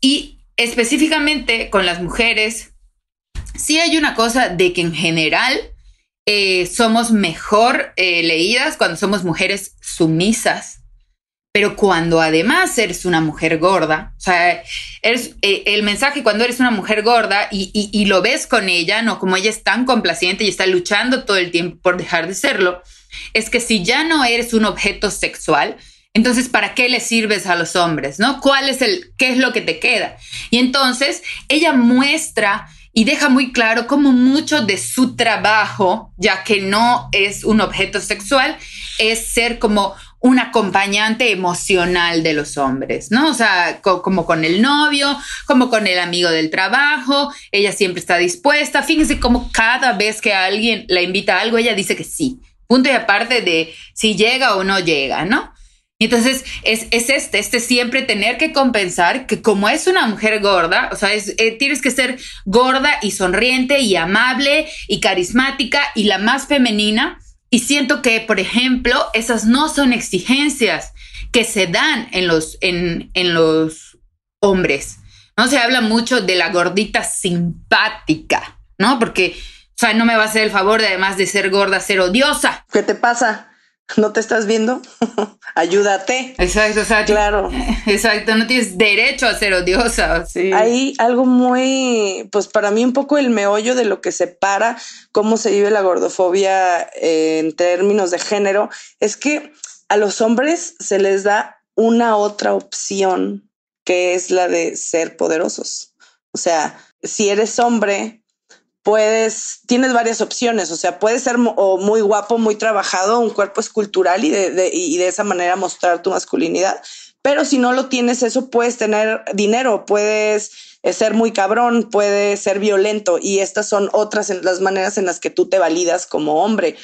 D: Y específicamente con las mujeres, sí hay una cosa de que en general eh, somos mejor eh, leídas cuando somos mujeres sumisas, pero cuando además eres una mujer gorda, o sea, eh, el mensaje cuando eres una mujer gorda y, y, y, lo ves con ella, no como ella es tan complaciente y está luchando todo el tiempo por dejar de serlo, es que si ya no eres un objeto sexual, entonces, ¿para qué le sirves a los hombres? ¿No? ¿Cuál es el, qué es lo que te queda? Y entonces ella muestra y deja muy claro cómo mucho de su trabajo, ya que no es un objeto sexual, es ser como un acompañante emocional de los hombres, ¿no? O sea, co como con el novio, como con el amigo del trabajo, ella siempre está dispuesta. Fíjense cómo cada vez que alguien la invita a algo, ella dice que sí. Punto y aparte de si llega o no llega, ¿no? Entonces es, es, este, este siempre tener que compensar que como es una mujer gorda, o sea, eh, tienes que ser gorda y sonriente y amable y carismática y la más femenina. Y siento que, por ejemplo, esas no son exigencias que se dan en los, en, en los hombres. No se habla mucho de la gordita simpática, ¿no? Porque, o sea, no me va a hacer el favor de, además de ser gorda, ser odiosa.
A: ¿Qué te pasa? ¿No te estás viendo? Ayúdate.
D: Exacto, exacto.
A: Claro.
D: Exacto, no tienes derecho a ser odiosa.
A: Sí. Hay algo muy, pues para mí un poco el meollo de lo que separa cómo se vive la gordofobia en términos de género, es que a los hombres se les da una otra opción que es la de ser poderosos. O sea, si eres hombre, puedes, tienes varias opciones, o sea, puedes ser muy guapo, muy trabajado, un cuerpo escultural y de, de, y de esa manera mostrar tu masculinidad, pero si no lo tienes eso, puedes tener dinero, puedes eh, ser muy cabrón, puedes ser violento y estas son otras las maneras en las que tú te validas como hombre.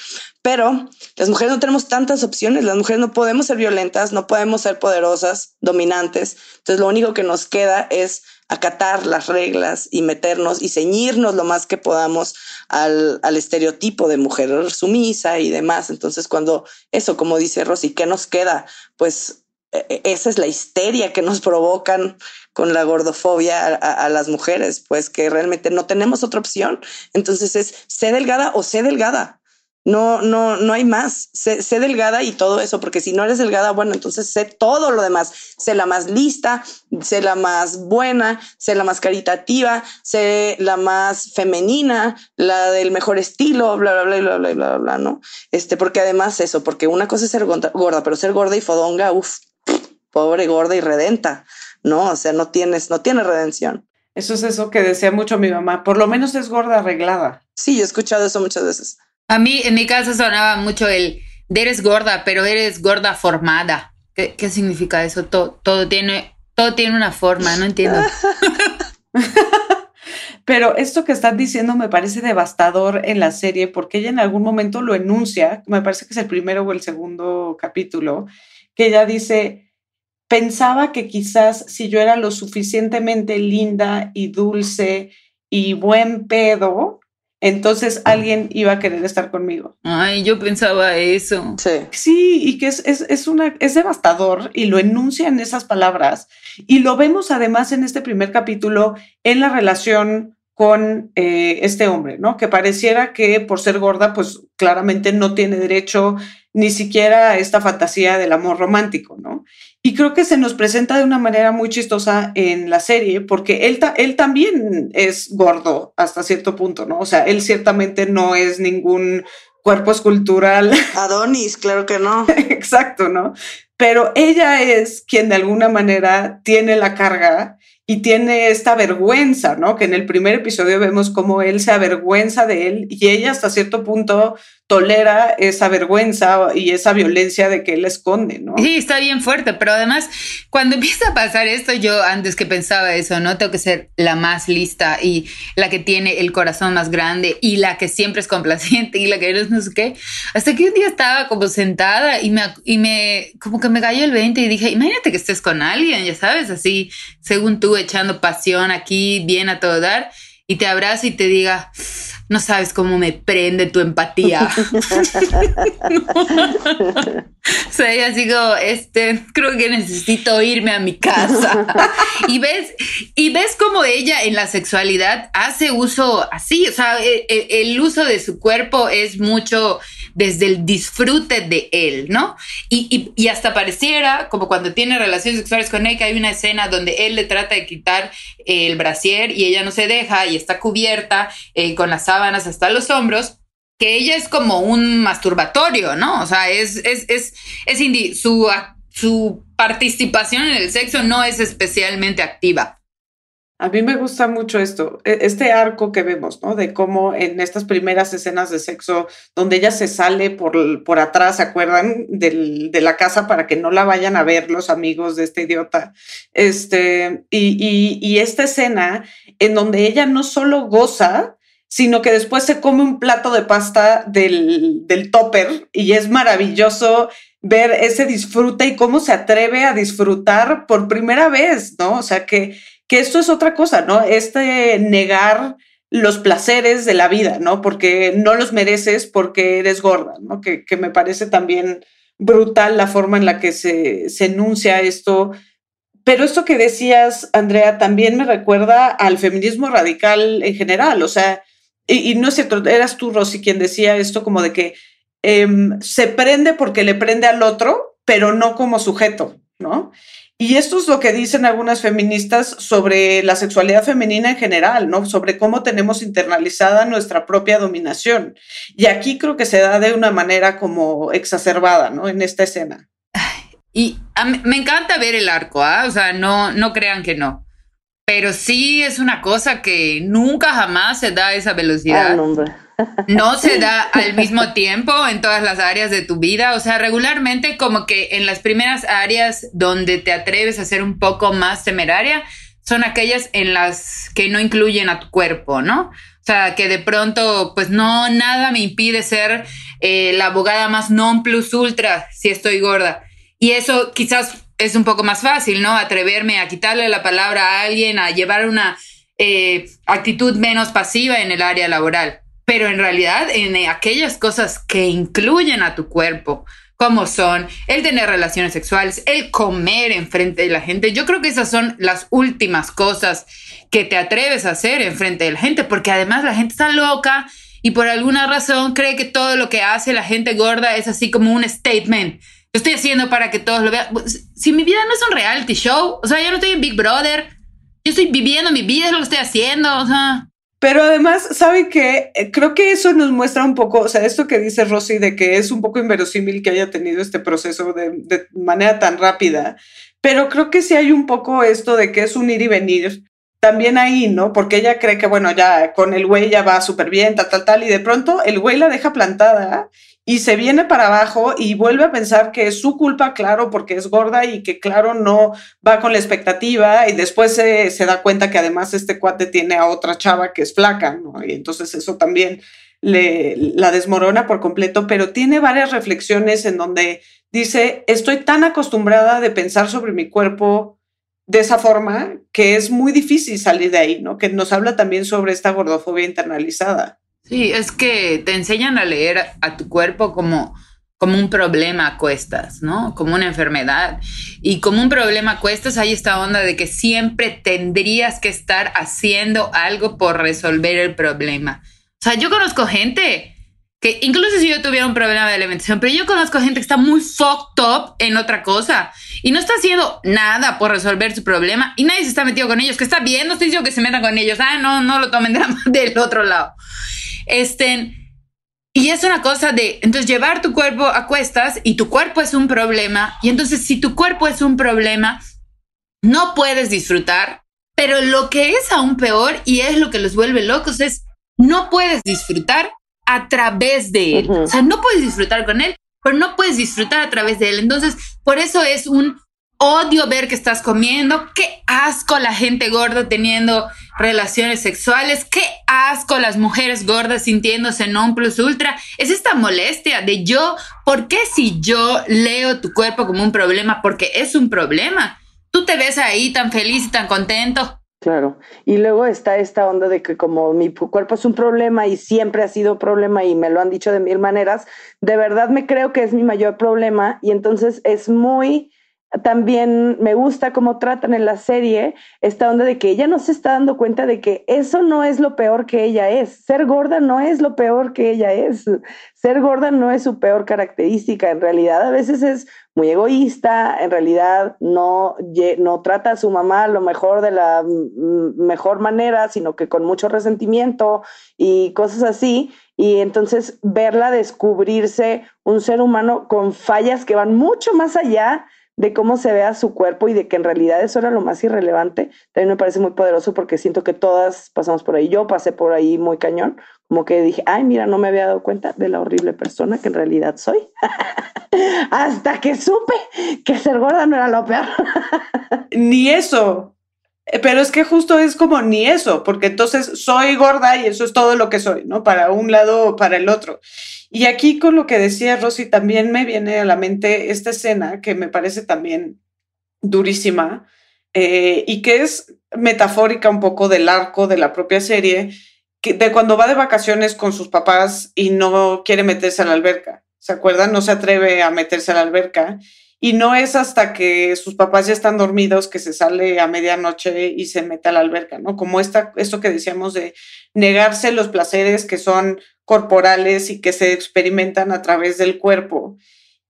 A: Pero las mujeres no tenemos tantas opciones, las mujeres no podemos ser violentas, no podemos ser poderosas, dominantes, entonces lo único que nos queda es acatar las reglas y meternos y ceñirnos lo más que podamos al, al, estereotipo de mujer sumisa y demás. Entonces, cuando eso, como dice Rosy, ¿qué nos queda? Pues e, esa es la histeria que nos provocan con la gordofobia a, a, a, las mujeres, pues que realmente no tenemos otra opción. Entonces es sé delgada o sé delgada. No, no, no hay más. Sé, sé, delgada y todo eso, porque si no eres delgada, bueno, entonces sé todo lo demás. Sé la más lista, sé la más buena, sé la más caritativa, sé la más femenina, la del mejor estilo, bla, bla, bla, bla, bla, bla, bla, ¿no? Este, porque además eso, porque una cosa es ser gorda, pero ser gorda y fodonga, uff, pobre gorda y redenta, ¿no? O sea, no tienes, no tienes redención.
B: Eso es eso que decía mucho mi mamá, por lo menos es gorda arreglada.
A: Sí, yo he escuchado eso muchas veces.
D: A mí, en mi caso, sonaba mucho el de eres gorda, pero eres gorda formada. ¿Qué, significa eso? Todo, todo, tiene, todo tiene una forma, no entiendo.
B: pero esto que estás diciendo me parece devastador en la serie porque ella en algún momento lo enuncia, me parece que es el primero o el segundo capítulo, que ella dice, pensaba que quizás si yo era lo suficientemente linda y dulce y buen pedo, entonces alguien iba a querer estar conmigo.
D: Ay, yo pensaba eso.
A: Sí.
B: Sí, y que es, es, es, una, es devastador y lo enuncia en esas palabras. Y lo vemos además en este primer capítulo en la relación con eh, este hombre, ¿no? Que pareciera que por ser gorda, pues claramente no tiene derecho ni siquiera esta fantasía del amor romántico, ¿no? Y creo que se nos presenta de una manera muy chistosa en la serie, porque él, él también es gordo hasta cierto punto, ¿no? O sea, él ciertamente no es ningún cuerpo escultural.
A: Adonis, claro que no.
B: Exacto, ¿no? Pero ella es quien de alguna manera tiene la carga y tiene esta vergüenza, ¿no? Que en el primer episodio vemos cómo él se avergüenza de él y ella hasta cierto punto tolera esa vergüenza y esa violencia de que él esconde, ¿no?
D: Sí, está bien fuerte, pero además cuando empieza a pasar esto, yo antes que pensaba eso, ¿no? Tengo que ser la más lista y la que tiene el corazón más grande y la que siempre es complaciente y la que no sé qué. Hasta que un día estaba como sentada y me, y me como que me cayó el 20 y dije, imagínate que estés con alguien, ya sabes, así, según tú, echando pasión aquí, bien a todo dar, y te abraza y te diga, no sabes cómo me prende tu empatía. o sea, ella así como, este, creo que necesito irme a mi casa. y ves, y ves como ella en la sexualidad hace uso así, o sea, el, e, el uso de su cuerpo es mucho desde el disfrute de él, ¿no? Y, y, hasta pareciera, como cuando tiene relaciones sexuales con él, que hay una escena donde él le trata de quitar el brasier y ella no se deja y está cubierta eh, con las sábanas hasta los hombros que ella es como un masturbatorio, ¿no? O sea, es, es, es, es su, su participación en el sexo no es especialmente activa.
B: A mí me gusta mucho esto, e, este arco que vemos, ¿no? De cómo en estas primeras escenas de sexo, donde ella se sale por, por atrás, ¿se acuerdan? De la casa para que no la vayan a ver los amigos de este idiota. Este, y esta escena en donde ella no solo goza, sino que después se come un plato de pasta del, del topper y es maravilloso ver ese disfrute y cómo se atreve a disfrutar por primera vez, ¿no? O sea, que que esto es otra cosa, ¿no? Este negar los placeres de la vida, ¿no? Porque no los mereces porque eres gorda, ¿no? Que, me parece también brutal la forma en la que se, se enuncia esto. Pero esto que decías, Andrea, también me recuerda al feminismo radical en general, o sea, y, no es cierto, eras tú, Rosy, quien decía esto como de que em, se prende porque le prende al otro, pero no como sujeto, ¿no? Y esto es lo que dicen algunas feministas sobre la sexualidad femenina en general, ¿no? Sobre cómo tenemos internalizada nuestra propia dominación. Y aquí creo que se da de una manera como exacerbada, ¿no? En esta escena.
D: Y me encanta ver el arco, ¿ah? O sea, no, no crean que no. Pero sí es una cosa que nunca jamás se da esa velocidad.
A: Ah,
D: no se da al mismo tiempo en todas las áreas de tu vida. O sea, regularmente como que en las primeras áreas donde te atreves a ser un poco más temeraria, son aquellas en las que no incluyen a tu cuerpo, ¿no? O sea, que de pronto, pues no, nada me impide ser eh, la abogada más non plus ultra si estoy gorda. Y eso quizás es un poco más fácil, ¿no? Atreverme a quitarle la palabra a alguien, a llevar una eh, actitud menos pasiva en el área laboral pero en realidad en aquellas cosas que incluyen a tu cuerpo, como son el tener relaciones sexuales, el comer enfrente de la gente, yo creo que esas son las últimas cosas que te atreves a hacer enfrente de la gente, porque además la gente está loca y por alguna razón cree que todo lo que hace la gente gorda es así como un statement. Estoy haciendo para que todos lo vean. Si mi vida no es un reality show, o sea, yo no estoy en Big Brother, yo estoy viviendo mi vida, es lo estoy haciendo, o sea.
B: Pero además, ¿sabe qué? Eh, creo que eso nos muestra un poco, o sea, esto que dice Rosy de que es un poco inverosímil que haya tenido este proceso de, de manera tan rápida, pero creo que sí hay un poco esto de que es un ir y venir también ahí, ¿no? Porque ella cree que, bueno, ya con el güey ya va súper bien, tal, tal, tal, y de pronto el güey la deja plantada y se viene para abajo y vuelve a pensar que es su culpa, claro, porque es gorda y que, claro, no va con la expectativa y después se, da cuenta que además este cuate tiene a otra chava que es flaca, ¿no? Y entonces eso también le, la desmorona por completo, pero tiene varias reflexiones en donde dice, estoy tan acostumbrada de pensar sobre mi cuerpo de esa forma que es muy difícil salir de ahí, ¿no? Que nos habla también sobre esta gordofobia internalizada.
D: Sí, es que te enseñan a leer a tu cuerpo como, como un problema a cuestas, ¿no? Como una enfermedad. Y como un problema a cuestas hay esta onda de que siempre tendrías que estar haciendo algo por resolver el problema. O sea, yo conozco gente que incluso si yo tuviera un problema de alimentación, pero yo conozco gente que está muy fucked up en otra cosa y no está haciendo nada por resolver su problema y nadie se está metido con ellos, que está bien, no estoy diciendo que se metan con ellos, ah, no, no lo tomen de del otro lado. Este, y es una cosa de, entonces, llevar tu cuerpo a cuestas y tu cuerpo es un problema, y entonces si tu cuerpo es un problema, no puedes disfrutar, pero lo que es aún peor y es lo que los vuelve locos es, no puedes disfrutar a través de él. O sea, no puedes disfrutar con él, pero no puedes disfrutar a través de él. Entonces, por eso es un odio ver que estás comiendo. Qué asco la gente gorda teniendo relaciones sexuales. Qué asco las mujeres gordas sintiéndose non plus ultra. Es esta molestia de yo, ¿por qué si yo leo tu cuerpo como un problema? Porque es un problema. Tú te ves ahí tan feliz y tan contento.
A: Claro. Y luego está esta onda de que como mi cuerpo es un problema y siempre ha sido problema y me lo han dicho de mil maneras, de verdad me creo que es mi mayor problema y entonces es muy también me gusta cómo tratan en la serie esta onda de que ella no se está dando cuenta de que eso no es lo peor que ella es. Ser gorda no es lo peor que ella es. Ser gorda no es su peor característica. En realidad a veces es muy egoísta, en realidad no, no trata a su mamá lo mejor de la mejor manera, sino que con mucho resentimiento y cosas así. Y entonces verla descubrirse un ser humano con fallas que van mucho más allá de cómo se vea su cuerpo y de que en realidad eso era lo más irrelevante, también me parece muy poderoso porque siento que todas pasamos por ahí. Yo pasé por ahí muy cañón, como que dije, ay, mira, no me había dado cuenta de la horrible persona que en realidad soy. Hasta que supe que ser gorda no era lo peor.
B: Ni eso. Eh, pero es que justo es como ni eso, porque entonces soy gorda y eso es todo lo que soy, ¿no? Para un lado o para el otro. Y aquí con lo que decía Rosy, también me viene a la mente esta escena que me parece también durísima eh, y que es metafórica un poco del arco de la propia serie, que de cuando va de vacaciones con sus papás y no quiere meterse a la alberca. ¿Se acuerdan? No se atreve a meterse a la alberca. Y no es hasta que sus papás ya están dormidos que se sale a medianoche y se mete a la alberca, ¿no? Como esta, esto que decíamos de negarse los placeres que son corporales y que se experimentan a través del cuerpo.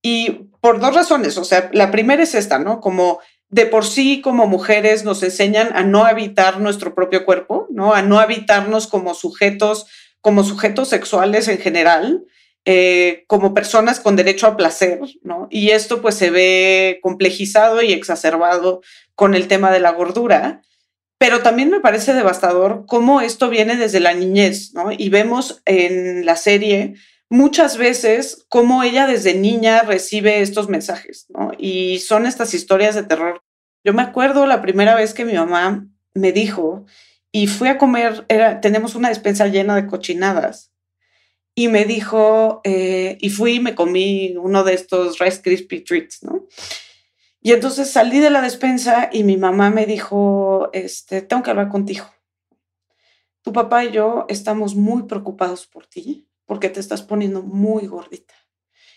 B: Y por dos razones, o sea, la primera es esta, ¿no? Como de por sí como mujeres nos enseñan a no habitar nuestro propio cuerpo, ¿no? A no habitarnos como sujetos, como sujetos sexuales en general, eh, como personas con derecho a placer, ¿no? Y esto pues se ve complejizado y exacerbado con el tema de la gordura. Pero también me parece devastador cómo esto viene desde la niñez, ¿no? Y vemos en la serie muchas veces cómo ella desde niña recibe estos mensajes, ¿no? Y son estas historias de terror. Yo me acuerdo la primera vez que mi mamá me dijo, y fui a comer, era, tenemos una despensa llena de cochinadas, y me dijo, eh, y fui y me comí uno de estos Rice Krispy Treats, ¿no? Y entonces salí de la despensa y mi mamá me dijo, este, tengo que hablar contigo. Tu papá y yo estamos muy preocupados por ti porque te estás poniendo muy gordita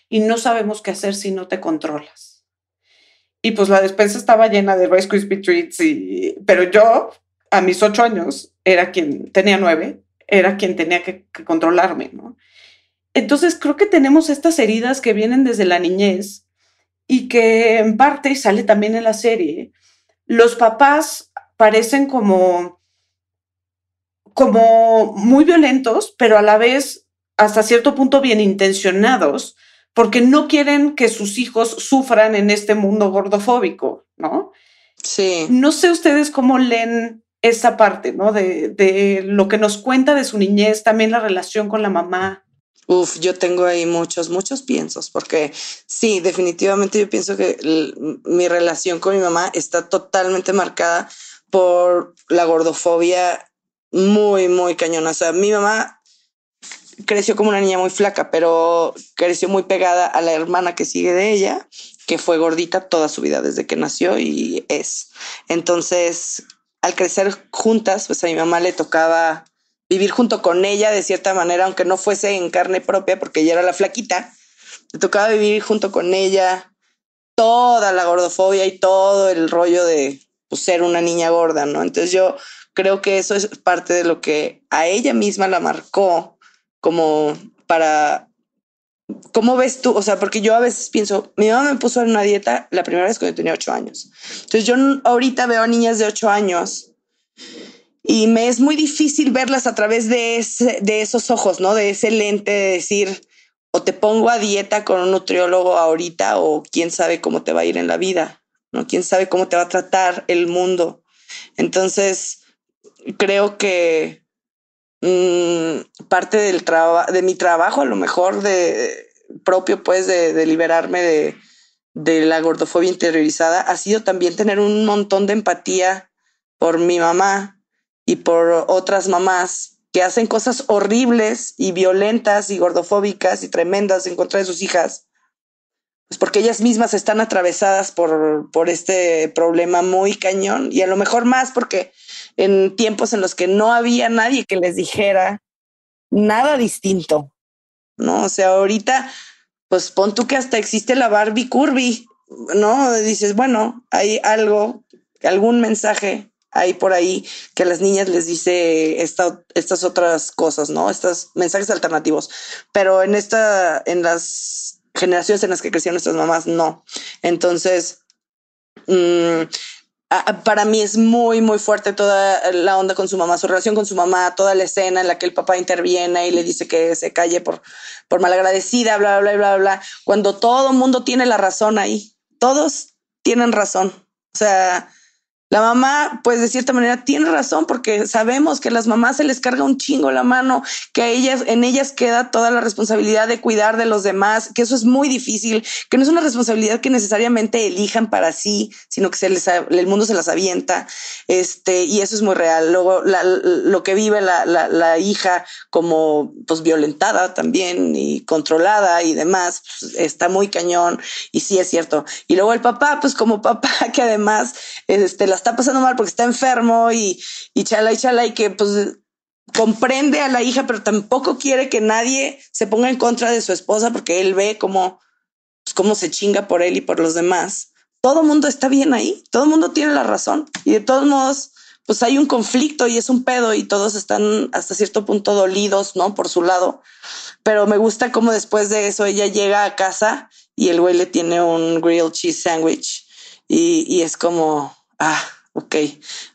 B: y no sabemos qué hacer si no te controlas. Y pues la despensa estaba llena de Rice Krispy Treats, y, pero yo a mis ocho años era quien tenía nueve, era quien tenía que, que controlarme, ¿no? Entonces creo que tenemos estas heridas que vienen desde la niñez y que en parte, y sale también en la serie, los papás parecen como, como muy violentos, pero a la vez hasta cierto punto bien intencionados, porque no quieren que sus hijos sufran en este mundo gordofóbico, ¿no?
A: Sí.
B: No sé ustedes cómo leen esa parte, ¿no? De, de lo que nos cuenta de su niñez, también la relación con la mamá.
A: Uf, yo tengo ahí muchos, muchos piensos, porque sí, definitivamente yo pienso que mi relación con mi mamá está totalmente marcada por la gordofobia muy, muy cañona. O sea, mi mamá creció como una niña muy flaca, pero creció muy pegada a la hermana que sigue de ella, que fue gordita toda su vida desde que nació y es. Entonces, al crecer juntas, pues a mi mamá le tocaba vivir junto con ella de cierta manera, aunque no fuese en carne propia, porque ella era la flaquita, le tocaba vivir junto con ella toda la gordofobia y todo el rollo de pues, ser una niña gorda, ¿no? Entonces yo creo que eso es parte de lo que a ella misma la marcó como para... ¿Cómo ves tú? O sea, porque yo a veces pienso, mi mamá me puso en una dieta la primera vez cuando tenía ocho años. Entonces yo ahorita veo a niñas de ocho años y me es muy difícil verlas a través de, de esos ojos, ¿no? De ese lente de decir, o te pongo a dieta con un nutriólogo ahorita o quién sabe cómo te va a ir en la vida, ¿no? Quién sabe cómo te va a tratar el mundo. Entonces, creo que mm, parte del trabajo, de mi trabajo, a lo mejor de propio, pues, de, de liberarme de, de la gordofobia interiorizada, ha sido también tener un montón de empatía por mi mamá, y por otras mamás que hacen cosas horribles y violentas y gordofóbicas y tremendas en contra de sus hijas, pues porque ellas mismas están atravesadas por, por este problema muy cañón y a lo mejor más porque en tiempos en los que no había nadie que les dijera nada distinto, ¿no? O sea, ahorita, pues pon tú que hasta existe la Barbie Curvy, ¿no? Dices, bueno, hay algo, algún mensaje hay por ahí que a las niñas les dice estas otras cosas, ¿no? Estos mensajes alternativos. Pero en esta, en las generaciones en las que crecieron nuestras mamás, no. Entonces, mm, para mí es muy, muy fuerte toda la onda con su mamá, su relación con su mamá, toda la escena en la que el papá interviene y le dice que se calle por, por malagradecida, bla, bla, bla, bla. Cuando todo mundo tiene la razón ahí. Todos tienen razón. O sea, la mamá, pues de cierta manera tiene razón porque sabemos que a las mamás se les carga un chingo la mano, que a ellas, en ellas queda toda la responsabilidad de cuidar de los demás, que eso es muy difícil, que no es una responsabilidad que necesariamente elijan para sí, sino que se les, el mundo se las avienta. Este, y eso es muy real. Luego, lo que vive la, la, la, hija como pues violentada también y controlada y demás, pues, está muy cañón. Y sí es cierto. Y luego el papá, pues como papá, que además, este, la está pasando mal porque está enfermo y, y chala y chala y que pues comprende a la hija, pero tampoco quiere que nadie se ponga en contra de su esposa porque él ve cómo, pues, cómo se chinga por él y por los demás. Todo mundo está bien ahí, todo mundo tiene la razón y de todos modos, pues hay un conflicto y es un pedo y todos están hasta cierto punto dolidos, ¿no? Por su lado. Pero me gusta cómo después de eso ella llega a casa y el güey le tiene un grilled cheese sandwich y, y es como, ah, ok,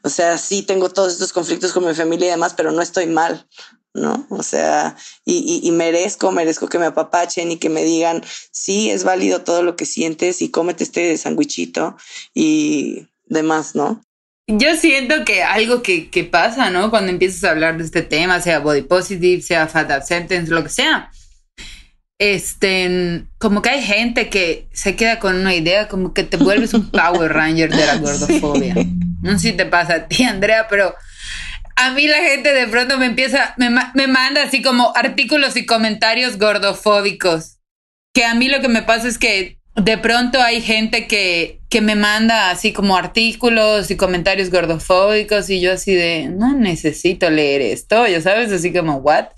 A: o sea, sí tengo todos estos conflictos con mi familia y demás, pero no estoy mal, ¿no? O sea, y, y, merezco, merezco que me apapachen y que me digan, sí, es válido todo lo que sientes y cómete este sandwichito y demás, ¿no?
D: Yo siento que algo que, que pasa, ¿no? Cuando empiezas a hablar de este tema, sea body positive, sea fat acceptance, lo que sea, este, como que hay gente que se queda con una idea, como que te vuelves un Power Ranger de la gordofobia. No sé si te pasa a ti, Andrea, pero a mí la gente de pronto me empieza, me, me manda así como artículos y comentarios gordofóbicos. Que a mí lo que me pasa es que de pronto hay gente que, que me manda así como artículos y comentarios gordofóbicos y yo así de, no necesito leer esto, ya sabes, así como, ¿what?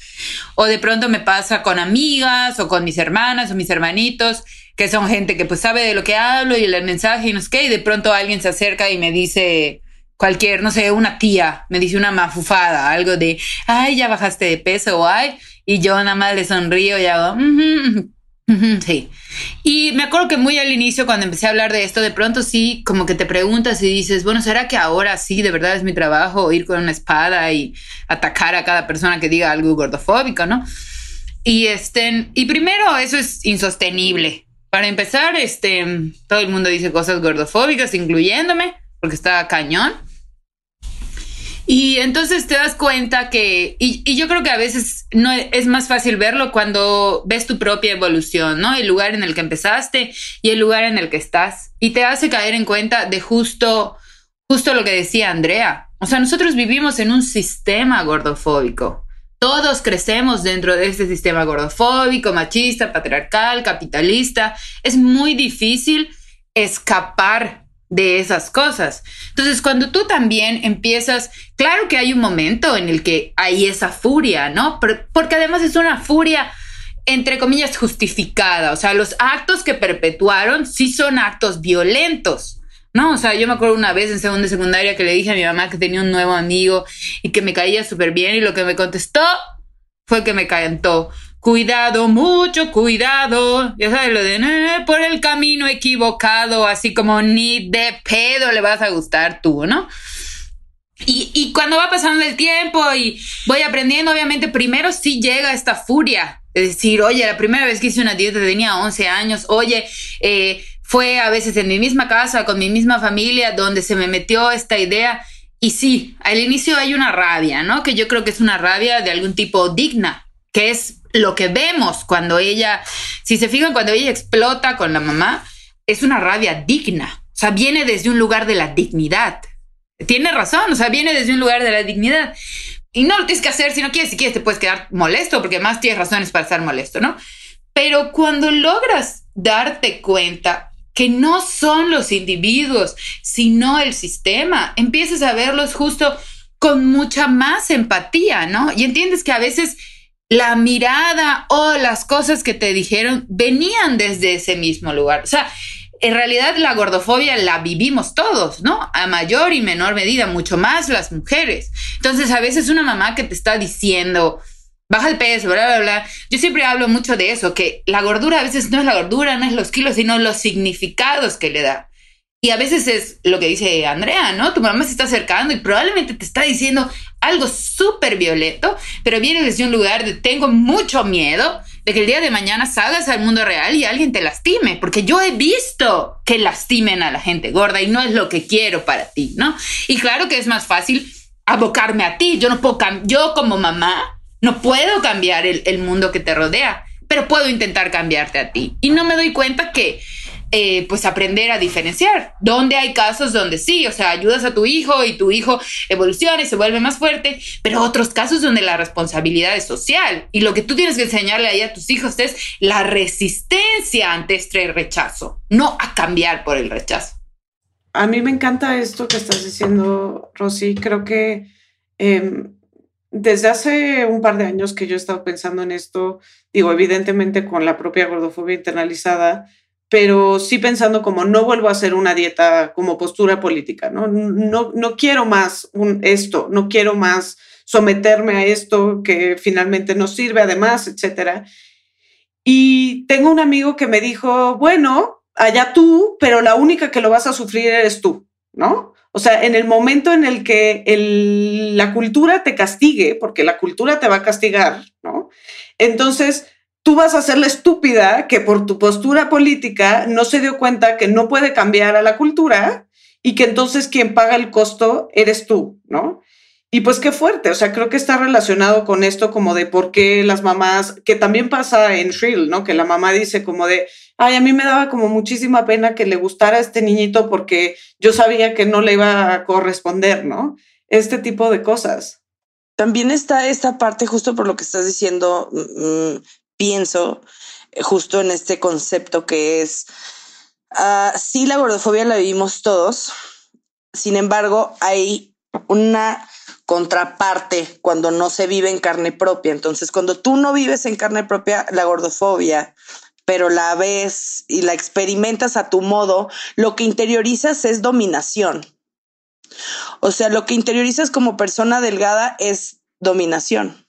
D: O de pronto me pasa con amigas o con mis hermanas o mis hermanitos, que son gente que pues sabe de lo que hablo y el mensaje y no sé qué, y de pronto alguien se acerca y me dice cualquier, no sé, una tía, me dice una mafufada, algo de, ay, ya bajaste de peso o ay, y yo nada más le sonrío y hago, Sí. Y me acuerdo que muy al inicio, cuando empecé a hablar de esto, de pronto sí, como que te preguntas y dices, bueno, ¿será que ahora sí de verdad es mi trabajo ir con una espada y atacar a cada persona que diga algo gordofóbico, ¿no? Y, este, y primero, eso es insostenible. Para empezar, este, todo el mundo dice cosas gordofóbicas, incluyéndome, porque está cañón. Y entonces te das cuenta que, y, yo creo que a veces no es más fácil verlo cuando ves tu propia evolución, ¿no? El lugar en el que empezaste y el lugar en el que estás. Y te hace caer en cuenta de justo, justo lo que decía Andrea. O sea, nosotros vivimos en un sistema gordofóbico todos crecemos dentro de este sistema gordofóbico, machista, patriarcal, capitalista. Es muy difícil escapar de esas cosas. Entonces, cuando tú también empiezas, claro que hay un momento en el que hay esa furia, ¿no? porque además es una furia entre comillas, justificada. O sea, los actos que perpetuaron sí son actos violentos. ¿no? O sea, yo me acuerdo una vez en segunda secundaria que le dije a mi mamá que tenía un nuevo amigo y que me caía súper bien y lo que me contestó fue que me cantó, cuidado, mucho cuidado, ya sabes lo de por el camino equivocado, así como ni de pedo le vas a gustar tú, ¿no? Y, y cuando va pasando el tiempo y voy aprendiendo, obviamente primero sí llega esta furia es decir, oye, la primera vez que hice una dieta tenía 11 años, oye, eh, fue a veces en mi misma casa, con mi misma familia, donde se me metió esta idea. Y sí, al inicio hay una rabia, ¿no? Que yo creo que es una rabia de algún tipo digna, que es lo que vemos cuando ella, si se fijan, cuando ella explota con la mamá, es una rabia digna. O sea, viene desde un lugar de la dignidad. Tiene razón, o sea, viene desde un lugar de la dignidad. Y no lo tienes que hacer si no quieres, si quieres te puedes quedar molesto, porque más tienes razones para estar molesto, ¿no? Pero cuando logras darte cuenta que no son los individuos, sino el sistema, empiezas a verlos justo con mucha más empatía, ¿no? Y entiendes que a veces la mirada o las cosas que te dijeron venían desde ese mismo lugar. O sea, en realidad la gordofobia la vivimos todos, ¿no? A mayor y menor medida, mucho más las mujeres. Entonces, a veces una mamá que te está diciendo, baja el peso, bla, bla, bla. Yo siempre hablo mucho de eso, que la gordura a veces no es la gordura, no es los kilos, sino los significados que le da. Y a veces es lo que dice Andrea, ¿no? Tu mamá se está acercando y probablemente te está diciendo algo súper violento, pero viene desde un lugar de tengo mucho miedo de que el día de mañana salgas al mundo real y alguien te lastime, porque yo he visto que lastimen a la gente gorda y no es lo que quiero para ti, ¿no? Y claro que es más fácil abocarme a ti, yo no puedo, yo como mamá no puedo cambiar el, el mundo que te rodea, pero puedo intentar cambiarte a ti. Y no me doy cuenta que eh, pues aprender a diferenciar. Donde hay casos donde sí, o sea, ayudas a tu hijo y tu hijo evoluciona y se vuelve más fuerte, pero otros casos donde la responsabilidad es social y lo que tú tienes que enseñarle ahí a tus hijos es la resistencia ante este rechazo, no a cambiar por el rechazo.
B: A mí me encanta esto que estás diciendo, Rosy. Creo que em, desde hace un par de años que yo he estado pensando en esto, digo, evidentemente con la propia gordofobia internalizada, pero sí pensando como no vuelvo a hacer una dieta como postura política, ¿no? No, no quiero más esto, no quiero más someterme a esto que finalmente no sirve además, etcétera. Y tengo un amigo que me dijo, bueno, allá tú, pero la única que lo vas a sufrir eres tú, ¿no? O sea, en el momento en el que la cultura te castigue, porque la cultura te va a castigar, ¿no? Entonces, tú vas a ser la estúpida que por tu postura política no se dio cuenta que no puede cambiar a la cultura y que entonces quien paga el costo eres tú, ¿no? Y pues qué fuerte, o sea, creo que está relacionado con esto como de por qué las mamás, que también pasa en Shrill, ¿no? Que la mamá dice como de, ay, a mí me daba como muchísima pena que le gustara a este niñito porque yo sabía que no le iba a corresponder, ¿no? Este tipo de cosas.
A: También está esta parte, justo por lo que estás diciendo, mm, pienso eh, justo en este concepto que es, uh, sí, la gordofobia la vivimos todos, sin embargo, hay una contraparte cuando no se vive en carne propia. Entonces, cuando tú no vives en carne propia la gordofobia, pero la ves y la experimentas a tu modo, lo que interiorizas es dominación. O sea, lo que interiorizas como persona delgada es dominación.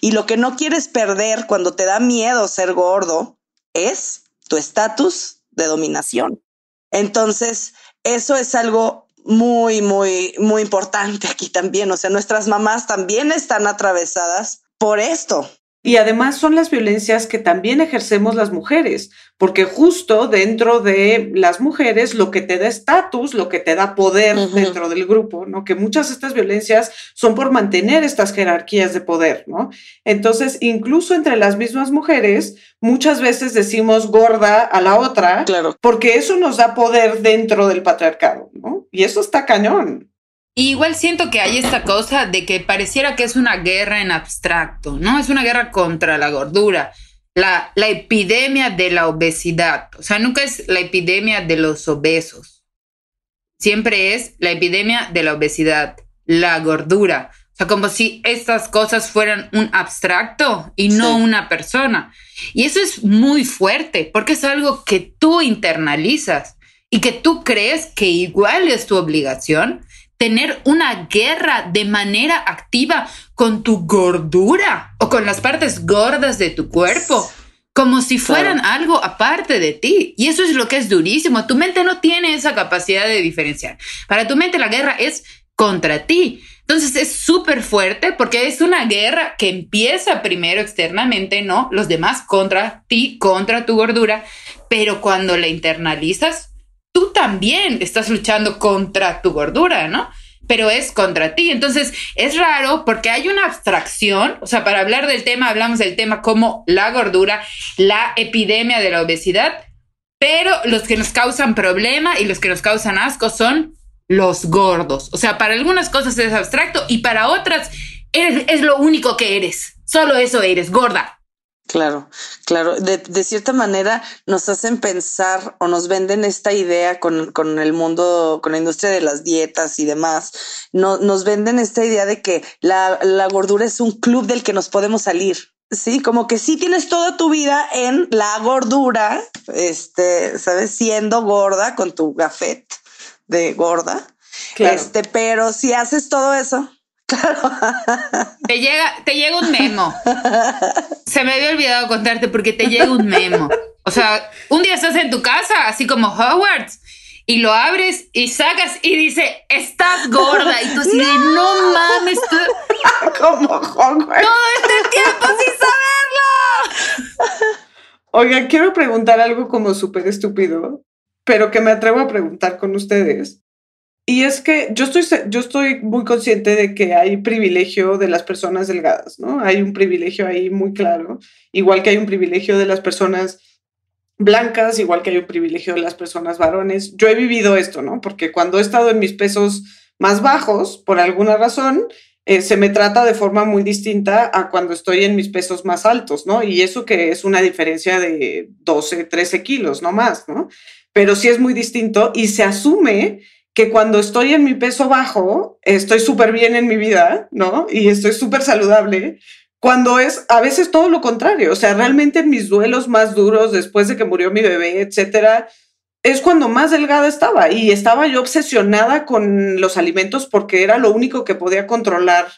A: Y lo que no quieres perder cuando te da miedo ser gordo es tu estatus de dominación. Entonces, eso es algo muy, muy, muy importante aquí también. O sea, nuestras mamás también están atravesadas por esto.
B: Y además son las violencias que también ejercemos las mujeres, porque justo dentro de las mujeres lo que te da estatus, lo que te da poder dentro del grupo, ¿no? Que muchas de estas violencias son por mantener estas jerarquías de poder, ¿no? Entonces, incluso entre las mismas mujeres, muchas veces decimos gorda a la otra,
A: claro.
B: porque eso nos da poder dentro del patriarcado, ¿no? Y eso está cañón.
D: Igual siento que hay esta cosa de que pareciera que es una guerra en abstracto, ¿no? Es una guerra contra la gordura. La, la epidemia de la obesidad. O sea, nunca es la epidemia de los obesos. Siempre es la epidemia de la obesidad, la gordura. O sea, como si estas cosas fueran un abstracto y no una persona. Y eso es muy fuerte porque es algo que tú internalizas y que tú crees que igual es tu obligación tener una guerra de manera activa con tu gordura o con las partes gordas de tu cuerpo, como si fueran algo aparte de ti. Y eso es lo que es durísimo. Tu mente no tiene esa capacidad de diferenciar. Para tu mente la guerra es contra ti. Entonces es súper fuerte porque es una guerra que empieza primero externamente, ¿no? Los demás contra ti, contra tu gordura, pero cuando la internalizas, tú también estás luchando contra tu gordura, ¿no? Pero es contra ti. Entonces es raro porque hay una abstracción, o sea, para hablar del tema, hablamos del tema como la gordura, la epidemia de la obesidad, pero los que nos causan problema y los que nos causan asco son los gordos. O sea, para algunas cosas es abstracto y para otras es lo único que eres. Solo eso eres, gorda.
A: Claro, claro. De, cierta manera nos hacen pensar o nos venden esta idea con, con, el mundo, con la industria de las dietas y demás. No, nos venden esta idea de que la, la gordura es un club del que nos podemos salir. Sí, como que sí tienes toda tu vida en la gordura, este, sabes, siendo gorda con tu gafet de gorda. Este, pero si haces todo eso,
D: te llega, te llega un memo. Se me había olvidado contarte porque te llega un memo. O sea, un día estás en tu casa, así como Hogwarts, y lo abres y sacas y dice, estás gorda. Y tú así de, no mames.
B: Como Hogwarts.
D: Todo este tiempo sin saberlo.
B: Oiga, quiero preguntar algo como súper estúpido, pero que me atrevo a preguntar con ustedes. Y es que yo estoy, yo estoy muy consciente de que hay privilegio de las personas delgadas, ¿no? Hay un privilegio ahí muy claro, igual que hay un privilegio de las personas blancas, igual que hay un privilegio de las personas varones. Yo he vivido esto, ¿no? Porque cuando he estado en mis pesos más bajos, por alguna razón, eh, se me trata de forma muy distinta a cuando estoy en mis pesos más altos, ¿no? Y eso que es una diferencia de 12, 13 kilos, no más, ¿no? Pero sí es muy distinto y se asume que cuando estoy en mi peso bajo, estoy súper bien en mi vida, ¿no? Y estoy súper saludable, cuando es a veces todo lo contrario. O sea, realmente en mis duelos más duros, después de que murió mi bebé, etcétera, es cuando más delgada estaba y estaba yo obsesionada con los alimentos porque era lo único que podía controlar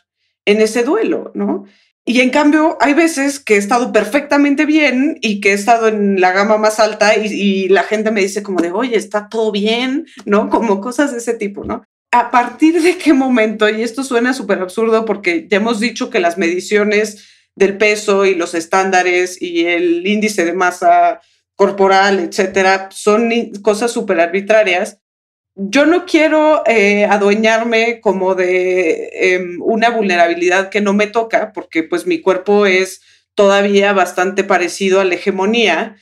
B: en ese duelo, ¿no? Y en cambio, hay veces que he estado perfectamente bien y que he estado en la gama más alta y, la gente me dice como de, oye, está todo bien, ¿no? Como cosas de ese tipo, ¿no? ¿A partir de qué momento? Y esto suena súper absurdo porque ya hemos dicho que las mediciones del peso y los estándares y el índice de masa corporal, etcétera, son cosas súper arbitrarias yo no quiero eh, adueñarme como de em, una vulnerabilidad que no me toca, porque pues mi cuerpo es todavía bastante parecido a la hegemonía,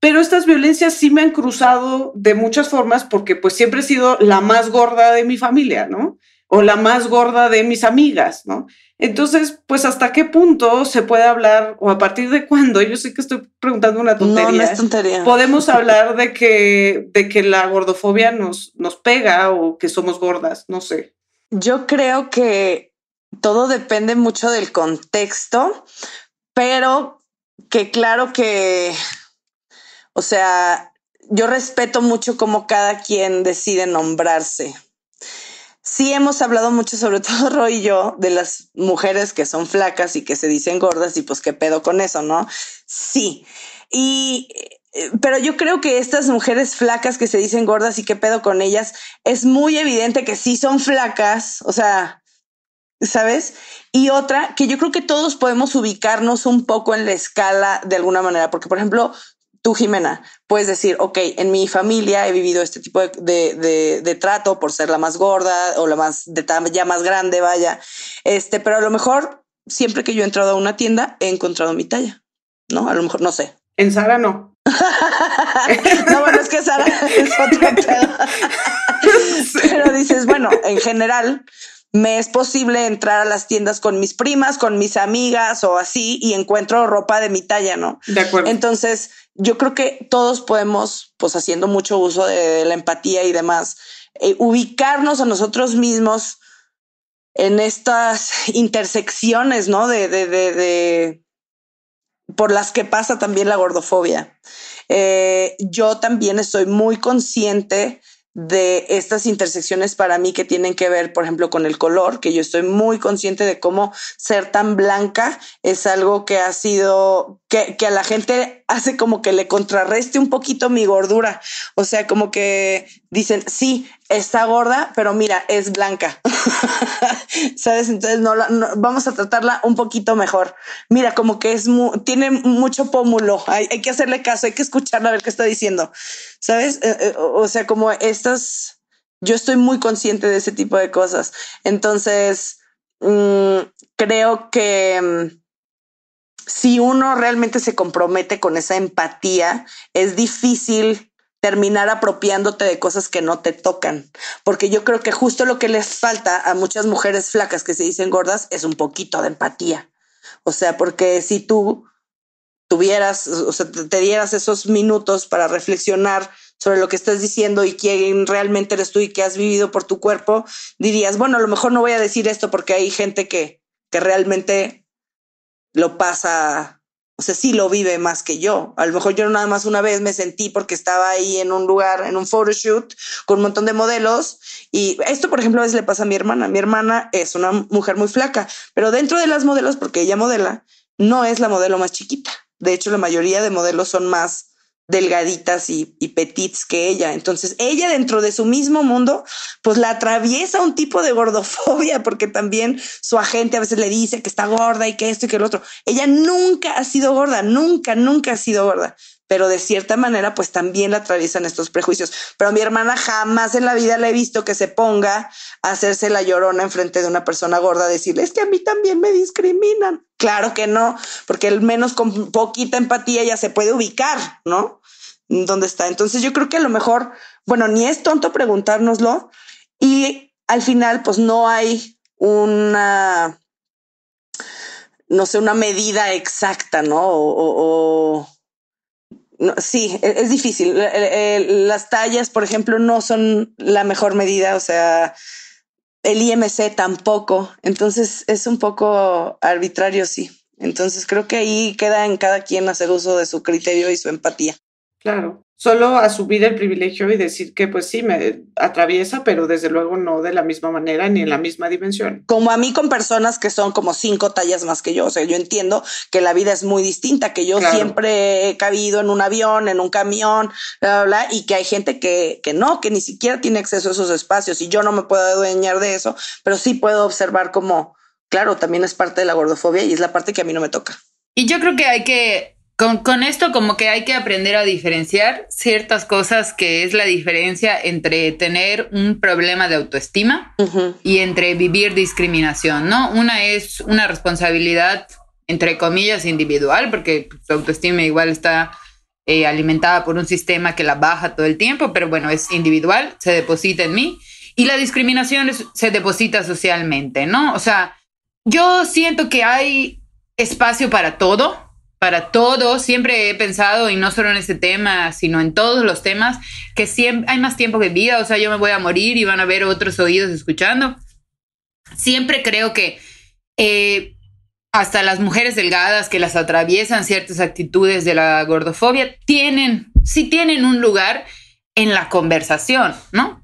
B: pero estas violencias sí me han cruzado de muchas formas porque pues siempre he sido la más gorda de mi familia, ¿no? O la más gorda de mis amigas, ¿no? Entonces, pues hasta qué punto se puede hablar o a partir de cuándo, yo sé que estoy preguntando una tontería.
A: No, no es tontería.
B: Podemos hablar de que, de que la gordofobia nos, nos pega o que somos gordas, no sé.
A: Yo creo que todo depende mucho del contexto, pero que claro que, o sea, yo respeto mucho cómo cada quien decide nombrarse sí hemos hablado mucho, sobre todo Roy y yo, de las mujeres que son flacas y que se dicen gordas y pues qué pedo con eso, ¿no? Sí. Y, eh, pero yo creo que estas mujeres flacas que se dicen gordas y qué pedo con ellas, es muy evidente que sí son flacas, o sea, ¿sabes? Y otra, que yo creo que todos podemos ubicarnos un poco en la escala de alguna manera, porque por ejemplo, tú, Jimena, puedes decir, ok, en mi familia he vivido este tipo de, trato por ser la más gorda o la más de talla más grande, vaya. Este, pero a lo mejor siempre que yo he entrado a una tienda he encontrado mi talla, ¿no? A lo mejor no sé.
B: En Sara no.
A: no, bueno, es que Sara es otro. Pero dices, bueno, en general, me es posible entrar a las tiendas con mis primas, con mis amigas o así y encuentro ropa de mi talla, ¿no?
B: De acuerdo.
A: Entonces, yo creo que todos podemos, pues haciendo mucho uso de la empatía y demás, eh, ubicarnos a nosotros mismos en estas intersecciones, ¿no? De, de, de, de por las que pasa también la gordofobia. Eh, yo también estoy muy consciente de estas intersecciones para mí que tienen que ver, por ejemplo, con el color, que yo estoy muy consciente de cómo ser tan blanca es algo que ha sido, que, que a la gente hace como que le contrarreste un poquito mi gordura. O sea, como que dicen, sí, está gorda, pero mira, es blanca. ¿Sabes? Entonces no, vamos a tratarla un poquito mejor. Mira, como que es tiene mucho pómulo. Hay, hay, que hacerle caso, hay que escucharla a ver qué está diciendo. ¿Sabes? Eh, eh, o sea, como estas, yo estoy muy consciente de ese tipo de cosas. Entonces, mmm, creo que mm, si uno realmente se compromete con esa empatía, es difícil terminar apropiándote de cosas que no te tocan. Porque yo creo que justo lo que les falta a muchas mujeres flacas que se dicen gordas es un poquito de empatía. O sea, porque si tú tuvieras, o sea, te dieras esos minutos para reflexionar sobre lo que estás diciendo y quién realmente eres tú y qué has vivido por tu cuerpo, dirías, bueno, a lo mejor no voy a decir esto porque hay gente que, que realmente lo pasa o sea, sí lo vive más que yo. A lo mejor yo nada más una vez me sentí porque estaba ahí en un lugar, en un photoshoot con un montón de modelos. Y esto, por ejemplo, a veces le pasa a mi hermana. Mi hermana es una mujer muy flaca, pero dentro de las modelos, porque ella modela, no es la modelo más chiquita. De hecho, la mayoría de modelos son más delgaditas y, y petits que ella. Entonces, ella dentro de su mismo mundo, pues la atraviesa un tipo de gordofobia, porque también su agente a veces le dice que está gorda y que esto y que el otro. Ella nunca ha sido gorda, nunca, nunca ha sido gorda pero de cierta manera pues también la atraviesan estos prejuicios. Pero a mi hermana jamás en la vida le he visto que se ponga a hacerse la llorona enfrente de una persona gorda, decirle, es que a mí también me discriminan. Claro que no, porque al menos con poquita empatía ya se puede ubicar, ¿no? ¿Dónde está? Entonces yo creo que a lo mejor, bueno, ni es tonto preguntárnoslo y al final pues no hay una, no sé, una medida exacta, ¿no? o, o sí, e, es, difícil. Las tallas, por ejemplo, no son la mejor medida, o sea, el IMC tampoco. Entonces es un poco arbitrario, sí. Entonces creo que ahí queda en cada quien hacer uso de su criterio y su empatía.
B: Claro solo asumir el privilegio y decir que pues sí, me atraviesa, pero desde luego no de la misma manera ni en la misma dimensión.
A: Como a mí con personas que son como cinco tallas más que yo, o sea, yo entiendo que la vida es muy distinta, que yo claro. siempre he cabido en un avión, en un camión, bla, bla, bla, y que hay gente que, que no, que ni siquiera tiene acceso a esos espacios y yo no me puedo adueñar de eso, pero sí puedo observar como, claro, también es parte de la gordofobia y es la parte que a mí no me toca.
D: Y yo creo que hay que con, con, esto como que hay que aprender a diferenciar ciertas cosas que es la diferencia entre tener un problema de autoestima uh -huh. y entre vivir discriminación, ¿no? Una es una responsabilidad, entre comillas, individual, porque su autoestima igual está eh, alimentada por un sistema que la baja todo el tiempo, pero bueno, es individual, se deposita en mí. Y la discriminación es, se deposita socialmente, ¿no? O sea, yo siento que hay espacio para todo, para todo. Siempre he pensado, y no solo en este tema, sino en todos los temas, que siempre hay más tiempo que vida. O sea, yo me voy a morir y van a haber otros oídos escuchando. Siempre creo que eh, hasta las mujeres delgadas que las atraviesan ciertas actitudes de la gordofobia tienen, sí tienen un lugar en la conversación, ¿no?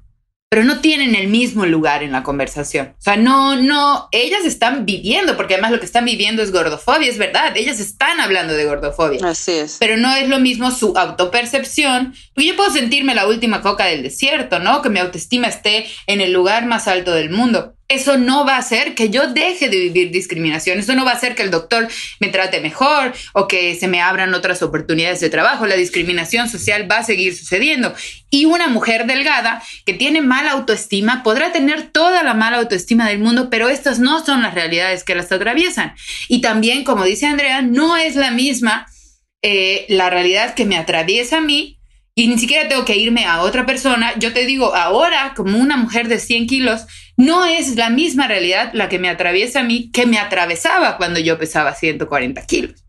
D: Pero no tienen el mismo lugar en la conversación. O sea, no, no, ellas están viviendo, porque además lo que están viviendo es gordofobia, es verdad, ellas están hablando de gordofobia.
A: Así es.
D: Pero no es lo mismo su autopercepción, porque yo puedo sentirme la última coca del desierto, ¿no? Que mi autoestima esté en el lugar más alto del mundo eso no va a hacer que yo deje de vivir discriminación, eso no va a hacer que el doctor me trate mejor o que se me abran otras oportunidades de trabajo. La discriminación social va a seguir sucediendo. Y una mujer delgada que tiene mala autoestima podrá tener toda la mala autoestima del mundo, pero estas no son las realidades que las atraviesan. Y también, como dice Andrea, no es la misma eh, la realidad que me atraviesa a mí y ni siquiera tengo que irme a otra persona. Yo te digo, ahora como una mujer de 100 kilos, no es la misma realidad la que me atraviesa a mí que me atravesaba cuando yo pesaba 140 kilos.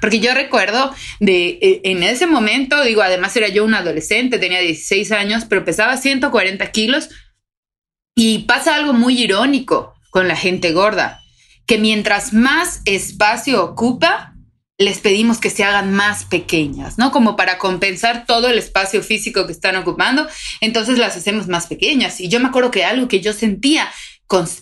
D: Porque yo recuerdo de eh, en ese momento, digo, además era yo un adolescente, tenía 16 años, pero pesaba 140 kilos y pasa algo muy irónico con la gente gorda, que mientras más espacio ocupa, les pedimos que se hagan más pequeñas, ¿no? Como para compensar todo el espacio físico que están ocupando, entonces las hacemos más pequeñas. Y yo me acuerdo que algo que yo sentía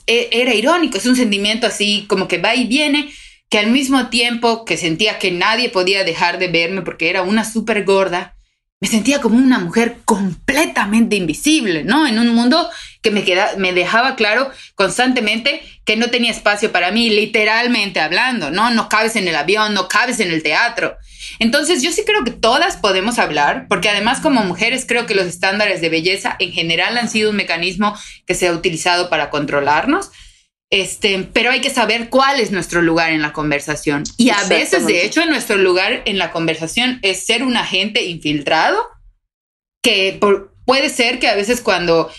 D: e, era irónico, es un sentimiento así como que va y viene, que al mismo tiempo que sentía que nadie podía dejar de verme porque era una súper gorda, me sentía como una mujer completamente invisible, ¿no? En un mundo que me, queda, me dejaba claro constantemente que no tenía espacio para mí, literalmente hablando, ¿no? No cabes en el avión, no cabes en el teatro. Entonces yo sí creo que todas podemos hablar, porque además como mujeres creo que los estándares de belleza en general han sido un mecanismo que se ha utilizado para controlarnos. Este, pero hay que saber cuál es nuestro lugar en la conversación. Y a veces, de hecho, nuestro lugar en la conversación es ser un agente infiltrado, que puede ser que a veces cuando...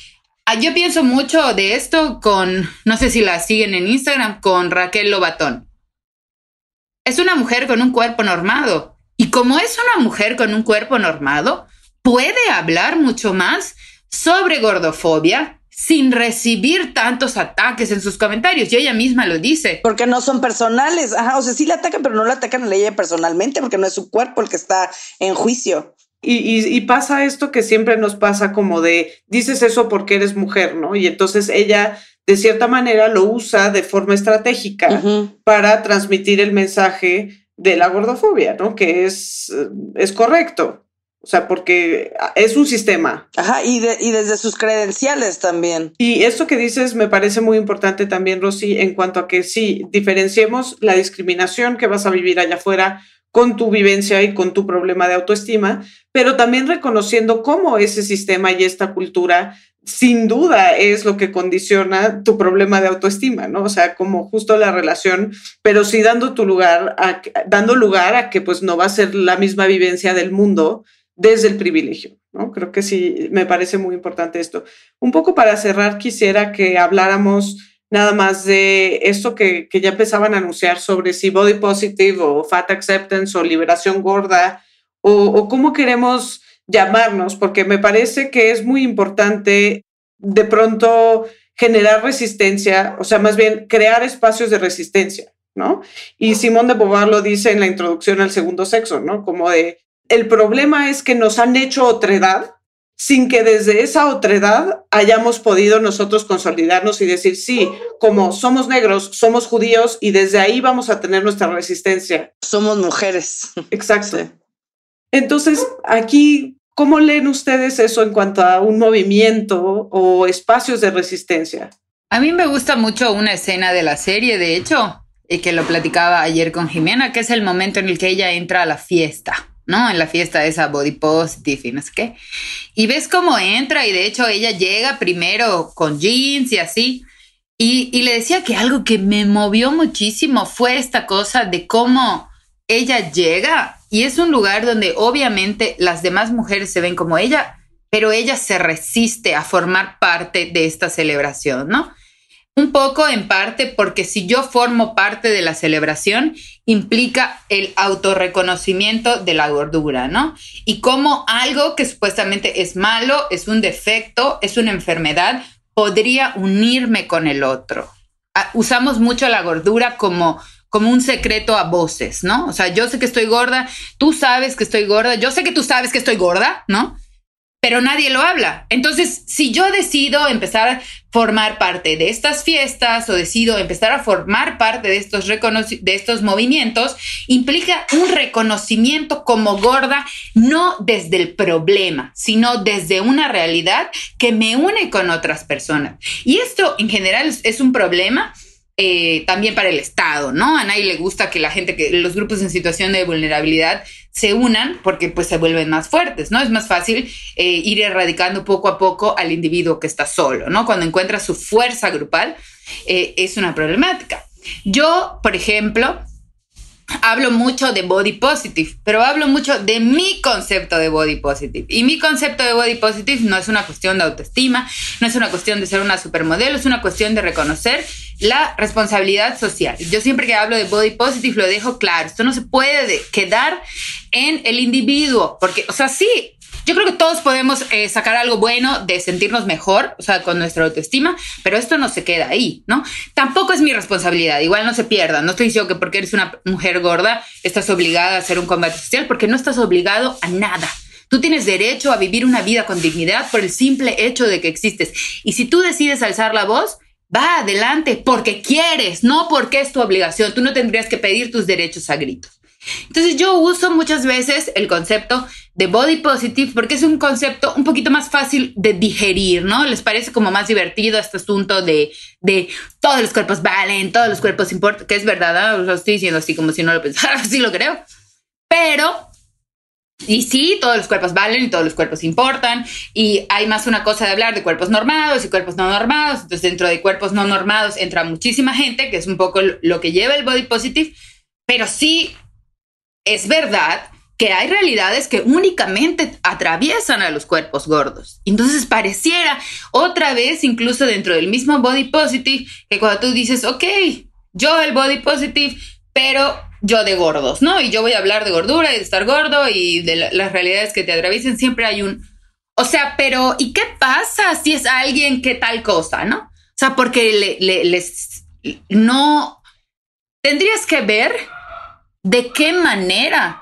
D: Ah, yo pienso mucho de esto con, no sé si la siguen en Instagram, con Raquel Lobatón. Es una mujer con un cuerpo normado. Y como es una mujer con un cuerpo normado, puede hablar mucho más sobre gordofobia, sin recibir tantos ataques en sus comentarios. Y ella misma lo dice.
A: Porque no son personales. Ajá, o sea, sí la atacan, pero no la atacan a ella personalmente, porque no es su cuerpo el que está en juicio.
B: Y, pasa esto que siempre nos pasa como de, dices eso porque eres mujer, ¿no? Y entonces ella, de cierta manera, lo usa de forma estratégica para transmitir el mensaje de la gordofobia, ¿no? Que es, es correcto. O sea, porque es un sistema.
A: Ajá, y, y desde sus credenciales también.
B: Y esto que dices me parece muy importante también, Rosy, en cuanto a que sí, diferenciemos la discriminación que vas a vivir allá afuera con tu vivencia y con tu problema de autoestima, pero también reconociendo cómo ese sistema y esta cultura sin duda es lo que condiciona tu problema de autoestima, ¿no? O sea, como justo la relación, pero sí dando tu lugar, a, dando lugar a que pues no va a ser la misma vivencia del mundo, desde el privilegio. ¿no? Creo que sí, me parece muy importante esto. Un poco para cerrar, quisiera que habláramos nada más de esto que, ya empezaban a anunciar sobre si body positive o fat acceptance o liberación gorda o, o cómo queremos llamarnos, porque me parece que es muy importante de pronto generar resistencia, o sea, más bien crear espacios de resistencia, ¿no? Y Simón de Beauvoir lo dice en la introducción al segundo sexo, ¿no? Como de el problema es que nos han hecho otredad sin que desde esa otredad hayamos podido nosotros consolidarnos y decir, sí, como somos negros, somos judíos y desde ahí vamos a tener nuestra resistencia.
A: Somos mujeres.
B: Exacto. Entonces, aquí, ¿cómo leen ustedes eso en cuanto a un movimiento o espacios de resistencia?
D: A mí me gusta mucho una escena de la serie, de hecho, y que lo platicaba ayer con Jimena, que es el momento en el que ella entra a la fiesta ¿no? En la fiesta esa body positive y no sé qué. Y ves cómo entra y de hecho ella llega primero con jeans y así. Y, y, le decía que algo que me movió muchísimo fue esta cosa de cómo ella llega y es un lugar donde obviamente las demás mujeres se ven como ella, pero ella se resiste a formar parte de esta celebración, ¿no? Un poco en parte porque si yo formo parte de la celebración, implica el autorreconocimiento de la gordura, ¿no? Y como algo que supuestamente es malo, es un defecto, es una enfermedad, podría unirme con el otro. Ah, usamos mucho la gordura como como un secreto a voces, ¿no? O sea, yo sé que estoy gorda, tú sabes que estoy gorda, yo sé que tú sabes que estoy gorda, ¿no? Pero nadie lo habla. Entonces, si yo decido empezar a formar parte de estas fiestas o decido empezar a formar parte de estos, de estos movimientos, implica un reconocimiento como gorda, no desde el problema, sino desde una realidad que me une con otras personas. Y esto en general es un problema eh, también para el Estado, ¿no? A nadie le gusta que la gente, que los grupos en situación de vulnerabilidad se unan porque pues se vuelven más fuertes, ¿no? Es más fácil eh, ir erradicando poco a poco al individuo que está solo, ¿no? Cuando encuentra su fuerza grupal, eh, es una problemática. Yo, por ejemplo, hablo mucho de body positive, pero hablo mucho de mi concepto de body positive. Y mi concepto de body positive no es una cuestión de autoestima, no es una cuestión de ser una supermodelo, es una cuestión de reconocer la responsabilidad social. Yo siempre que hablo de body positive lo dejo claro, esto no se puede quedar en el individuo, porque, o sea, sí, yo creo que todos podemos eh, sacar algo bueno de sentirnos mejor, o sea, con nuestra autoestima, pero esto no se queda ahí, ¿no? Tampoco es mi responsabilidad, igual no se pierda. No estoy diciendo que porque eres una mujer gorda estás obligada a hacer un combate social, porque no estás obligado a nada. Tú tienes derecho a vivir una vida con dignidad por el simple hecho de que existes. Y si tú decides alzar la voz, va adelante porque quieres, no porque es tu obligación. Tú no tendrías que pedir tus derechos a gritos. Entonces yo uso muchas veces el concepto de body positive porque es un concepto un poquito más fácil de digerir, ¿no? Les parece como más divertido este asunto de, de todos los cuerpos valen, todos los cuerpos importan, que es verdad, lo estoy diciendo así como si no lo pensara, así lo creo. Pero y sí, todos los cuerpos valen y todos los cuerpos importan. Y hay más una cosa de hablar de cuerpos normados y cuerpos no normados. Entonces, dentro de cuerpos no normados entra muchísima gente, que es un poco lo que lleva el body positive. Pero sí es verdad que hay realidades que únicamente atraviesan a los cuerpos gordos. Entonces pareciera otra vez, incluso dentro del mismo body positive, que cuando tú dices, ok, yo el body positive, pero yo de gordos, ¿no? Y yo voy a hablar de gordura y de estar gordo y de las realidades que te atraviesen, siempre hay un... O sea, pero ¿y qué pasa si es alguien que tal cosa, ¿no? O sea, porque le, les... No... Tendrías que ver de qué manera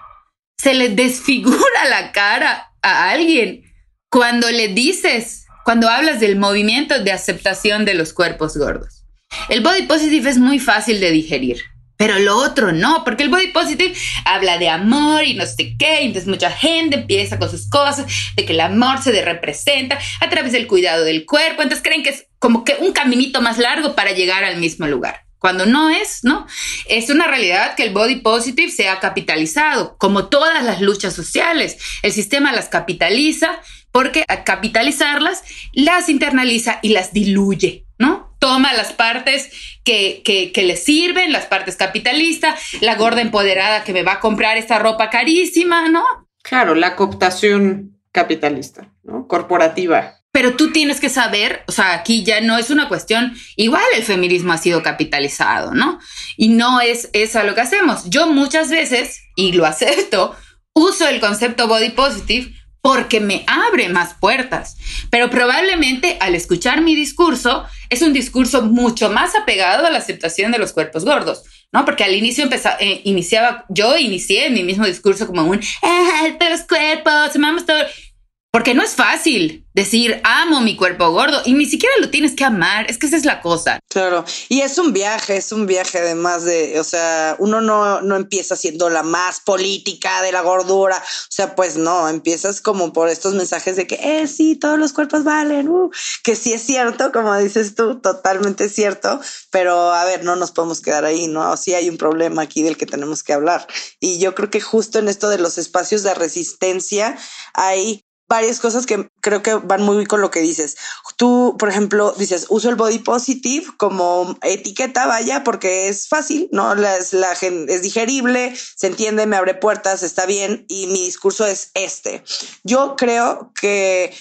D: se le desfigura la cara a alguien cuando le dices, cuando hablas del movimiento de aceptación de los cuerpos gordos. El body positive es muy fácil de digerir. Pero lo otro no, porque el body positive habla de amor y no sé qué, entonces mucha gente empieza con sus cosas, de que el amor se representa a través del cuidado del cuerpo, entonces creen que es como que un caminito más largo para llegar al mismo lugar cuando no es, ¿no? Es una realidad que el body positive se ha capitalizado, como todas las luchas sociales. El sistema las capitaliza porque al capitalizarlas las internaliza y las diluye, ¿no? Toma las partes que, que, que le sirven, las partes capitalistas, la gorda empoderada que me va a comprar esta ropa carísima, ¿no?
B: Claro, la cooptación capitalista, ¿no? Corporativa
D: pero tú tienes que saber, o sea, aquí ya no es una cuestión, igual el feminismo ha sido capitalizado, ¿no? Y no es eso lo que hacemos. Yo muchas veces, y lo acepto, uso el concepto body positive porque me abre más puertas. Pero probablemente al escuchar mi discurso, es un discurso mucho más apegado a la aceptación de los cuerpos gordos, ¿no? Porque al inicio empezaba, eh, iniciaba, yo inicié mi mismo discurso como un, ah, los cuerpos, amamos todo. Porque no es fácil decir amo mi cuerpo gordo y ni siquiera lo tienes que amar. Es que esa es la cosa.
A: Claro. Y es un viaje, es un viaje además de, o sea, uno no, no empieza siendo la más política de la gordura. O sea, pues no, empiezas como por estos mensajes de que, eh, sí, todos los cuerpos valen, uh, que sí es cierto, como dices tú, totalmente cierto. Pero a ver, no nos podemos quedar ahí, ¿no? Sí hay un problema aquí del que tenemos que hablar. Y yo creo que justo en esto de los espacios de resistencia hay varias cosas que creo que van muy con lo que dices. Tú, por ejemplo, dices, uso el body positive como etiqueta, vaya, porque es fácil, ¿no? La, la, es digerible, se entiende, me abre puertas, está bien, y mi discurso es este. Yo creo que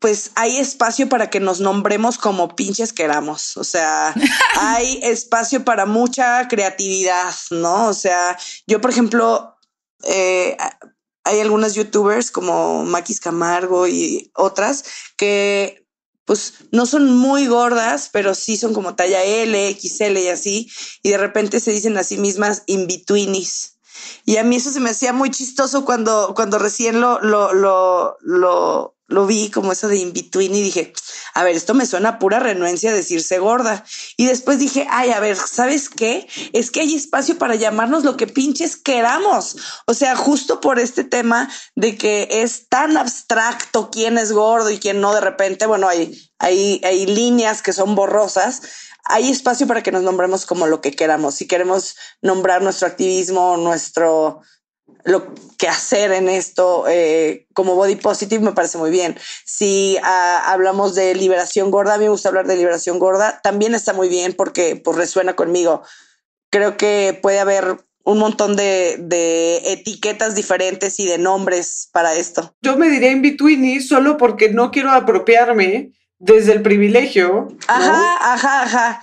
A: pues hay espacio para que nos nombremos como pinches queramos. O sea, hay espacio para mucha creatividad, ¿no? O sea, yo, por ejemplo, eh, hay algunas youtubers como Maquis Camargo y otras que pues no son muy gordas, pero sí son como talla L, XL y así, y de repente se dicen a sí mismas in-betweenis. Y a mí eso se me hacía muy chistoso cuando, cuando recién lo, lo, lo, lo, vi como eso de in-between y dije, a ver, esto me suena a pura renuencia a decirse gorda. Y después dije, ay, a ver, ¿sabes qué? Es que hay espacio para llamarnos lo que pinches queramos. O sea, justo por este tema de que es tan abstracto quién es gordo y quién no, de repente, bueno, hay, hay, hay líneas que son borrosas. Hay espacio para que nos nombremos como lo que queramos. Si queremos nombrar nuestro activismo, nuestro, lo que hacer en esto eh, como body positive me parece muy bien. Si ah, hablamos de liberación gorda, a mí me gusta hablar de liberación gorda, también está muy bien porque pues, resuena conmigo. Creo que puede haber un montón de, de, etiquetas diferentes y de nombres para esto.
B: Yo me diré in between solo porque no quiero apropiarme desde el privilegio.
A: Ajá, ajá, ajá.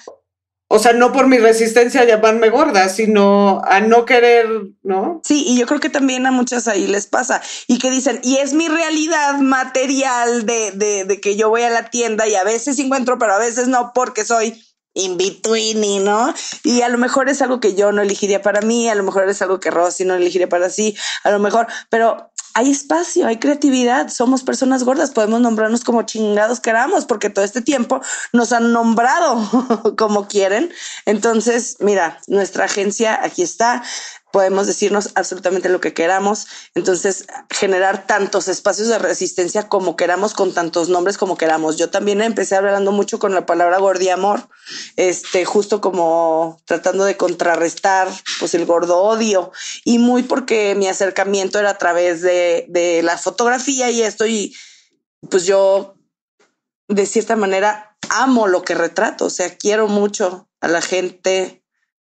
B: O sea, no por mi resistencia a llamarme gorda, sino a no querer, ¿no?
A: Sí, y yo creo que también a muchas ahí les pasa. Y que dicen, y es mi realidad material de, de, de que yo voy a la tienda y a veces encuentro, pero a veces no, porque soy in between, ¿no? Y a lo mejor es algo que yo no elegiría para mí, a lo mejor es algo que Rosy no elegiría para sí, a lo mejor, pero hay espacio, hay creatividad, somos personas gordas, podemos nombrarnos como chingados queramos, porque todo este tiempo nos han nombrado como quieren. Entonces, mira, nuestra agencia aquí está, podemos decirnos absolutamente lo que queramos. Entonces, generar tantos espacios de resistencia como queramos, con tantos nombres como queramos. Yo también empecé hablando mucho con la palabra gordiamor, este, justo como tratando de contrarrestar pues el gordo odio y muy porque mi acercamiento era a través de, de la fotografía y esto y pues yo de cierta manera amo lo que retrato, o sea, quiero mucho a la gente,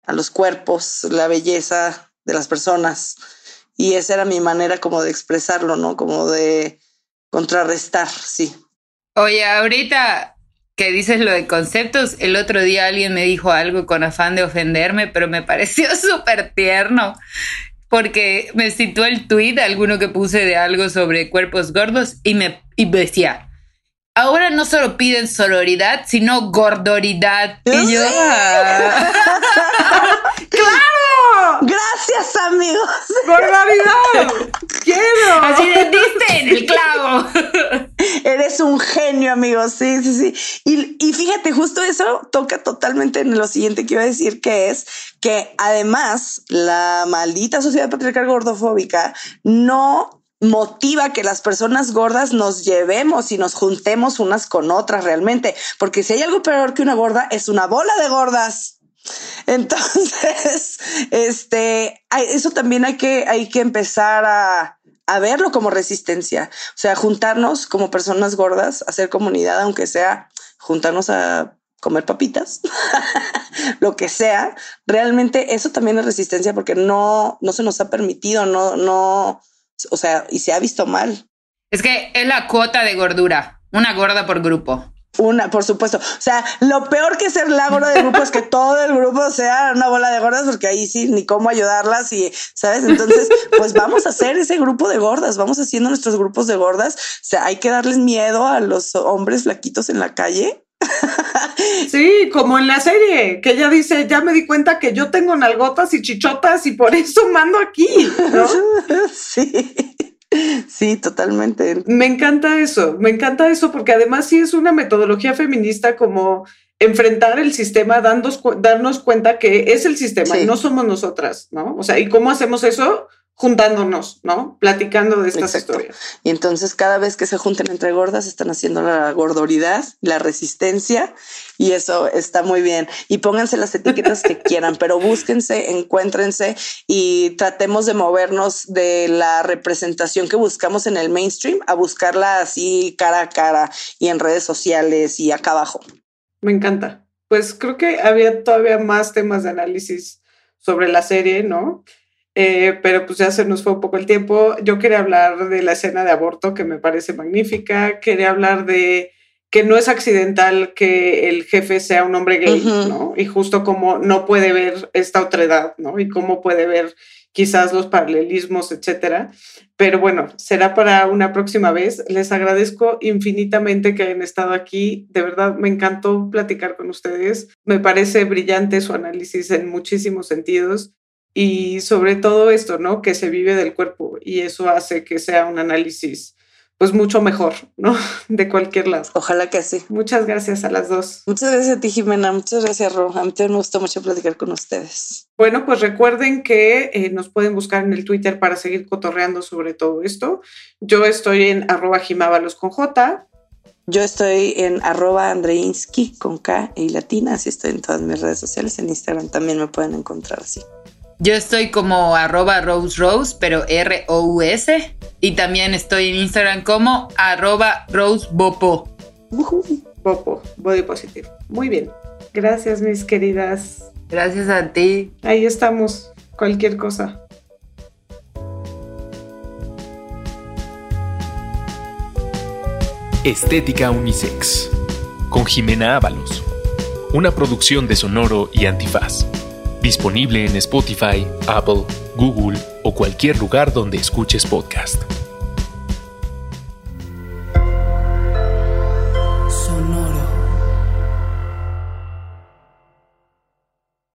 A: a los cuerpos, la belleza de las personas. Y esa era mi manera como de expresarlo, ¿no? Como de contrarrestar, sí.
D: Oye, ahorita que dices lo de conceptos, el otro día alguien me dijo algo con afán de ofenderme, pero me pareció súper tierno, porque me citó el tweet, alguno que puse de algo sobre cuerpos gordos, y me y decía, ahora no solo piden sororidad, sino gordoridad. Y yo, ah".
B: ¡Claro!
A: Gracias, amigos.
B: ¡Gordoridad! ¡Quiero!
D: Así de diste en el clavo.
A: Eres un genio, amigos. Sí, sí, sí. Y, y fíjate, justo eso toca totalmente en lo siguiente que iba a decir, que es que además la maldita sociedad patriarcal gordofóbica no motiva que las personas gordas nos llevemos y nos juntemos unas con otras realmente, porque si hay algo peor que una gorda es una bola de gordas. Entonces, este, eso también hay que, hay que empezar a, a verlo como resistencia, o sea, juntarnos como personas gordas, hacer comunidad, aunque sea juntarnos a comer papitas, lo que sea, realmente eso también es resistencia porque no, no se nos ha permitido, no, no, o sea, y se ha visto mal.
D: Es que es la cuota de gordura, una gorda por grupo.
A: Una, por supuesto. O sea, lo peor que ser la gorda de grupo es que todo el grupo sea una bola de gordas, porque ahí sí, ni cómo ayudarlas y, ¿sabes? Entonces, pues vamos a hacer ese grupo de gordas, vamos haciendo nuestros grupos de gordas. O sea, hay que darles miedo a los hombres flaquitos en la calle.
B: Sí, como en la serie, que ella dice, ya me di cuenta que yo tengo nalgotas y chichotas y por eso mando aquí, ¿no?
A: sí. Sí, totalmente.
B: Me encanta eso, me encanta eso porque además sí es una metodología feminista como enfrentar el sistema, darnos, darnos cuenta que es el sistema
A: Sí.
B: y no somos nosotras, ¿no? O sea, ¿y cómo hacemos eso? Juntándonos, ¿no? Platicando de estas
A: Exacto.
B: historias.
A: Y entonces cada vez que se junten entre gordas están haciendo la gordoridad, la resistencia y eso está muy bien. Y pónganse las etiquetas que quieran, pero búsquense, encuéntrense y tratemos de movernos de la representación que buscamos en el mainstream a buscarla así cara a cara y en redes sociales y acá abajo.
B: Me encanta. Pues creo que había todavía más temas de análisis sobre la serie, ¿no? Eh, pero pues ya se nos fue un poco el tiempo. Yo quería hablar de la escena de aborto que me parece magnífica. Quería hablar de que no es accidental que el jefe sea un hombre gay. ¿no? Y justo como no puede ver esta otredad, ¿no? Y cómo puede ver quizás los paralelismos, etcétera. Pero bueno, será para una próxima vez. Les agradezco infinitamente que hayan estado aquí. De verdad, me encantó platicar con ustedes. Me parece brillante su análisis en muchísimos sentidos y sobre todo esto, ¿no? Que se vive del cuerpo y eso hace que sea un análisis pues mucho mejor, ¿no? De cualquier lado.
A: Ojalá que sí.
B: Muchas gracias a las dos.
A: Muchas gracias a ti, Jimena. Muchas gracias, Ro. A mí también me gustó mucho platicar con ustedes.
B: Bueno, pues recuerden que eh, nos pueden buscar en el Twitter para seguir cotorreando sobre todo esto. Yo estoy en arroba jimábalos con J.
A: Yo estoy en arroba andreinsky con K y latina, así estoy en todas mis redes sociales. En Instagram también me pueden encontrar así.
D: Yo estoy como arroba Rose Rose, pero R-O-U-S. Y también estoy en Instagram como arroba Rose Bopo.
B: Popo, Body Positive. Muy bien. Gracias, mis queridas.
D: Gracias a ti.
B: Ahí estamos. cualquier cosa.
C: Estética Unisex con Jimena Ábalos. Una producción de Sonoro y Antifaz. Disponible en Spotify, Apple, Google o cualquier lugar donde escuches podcast.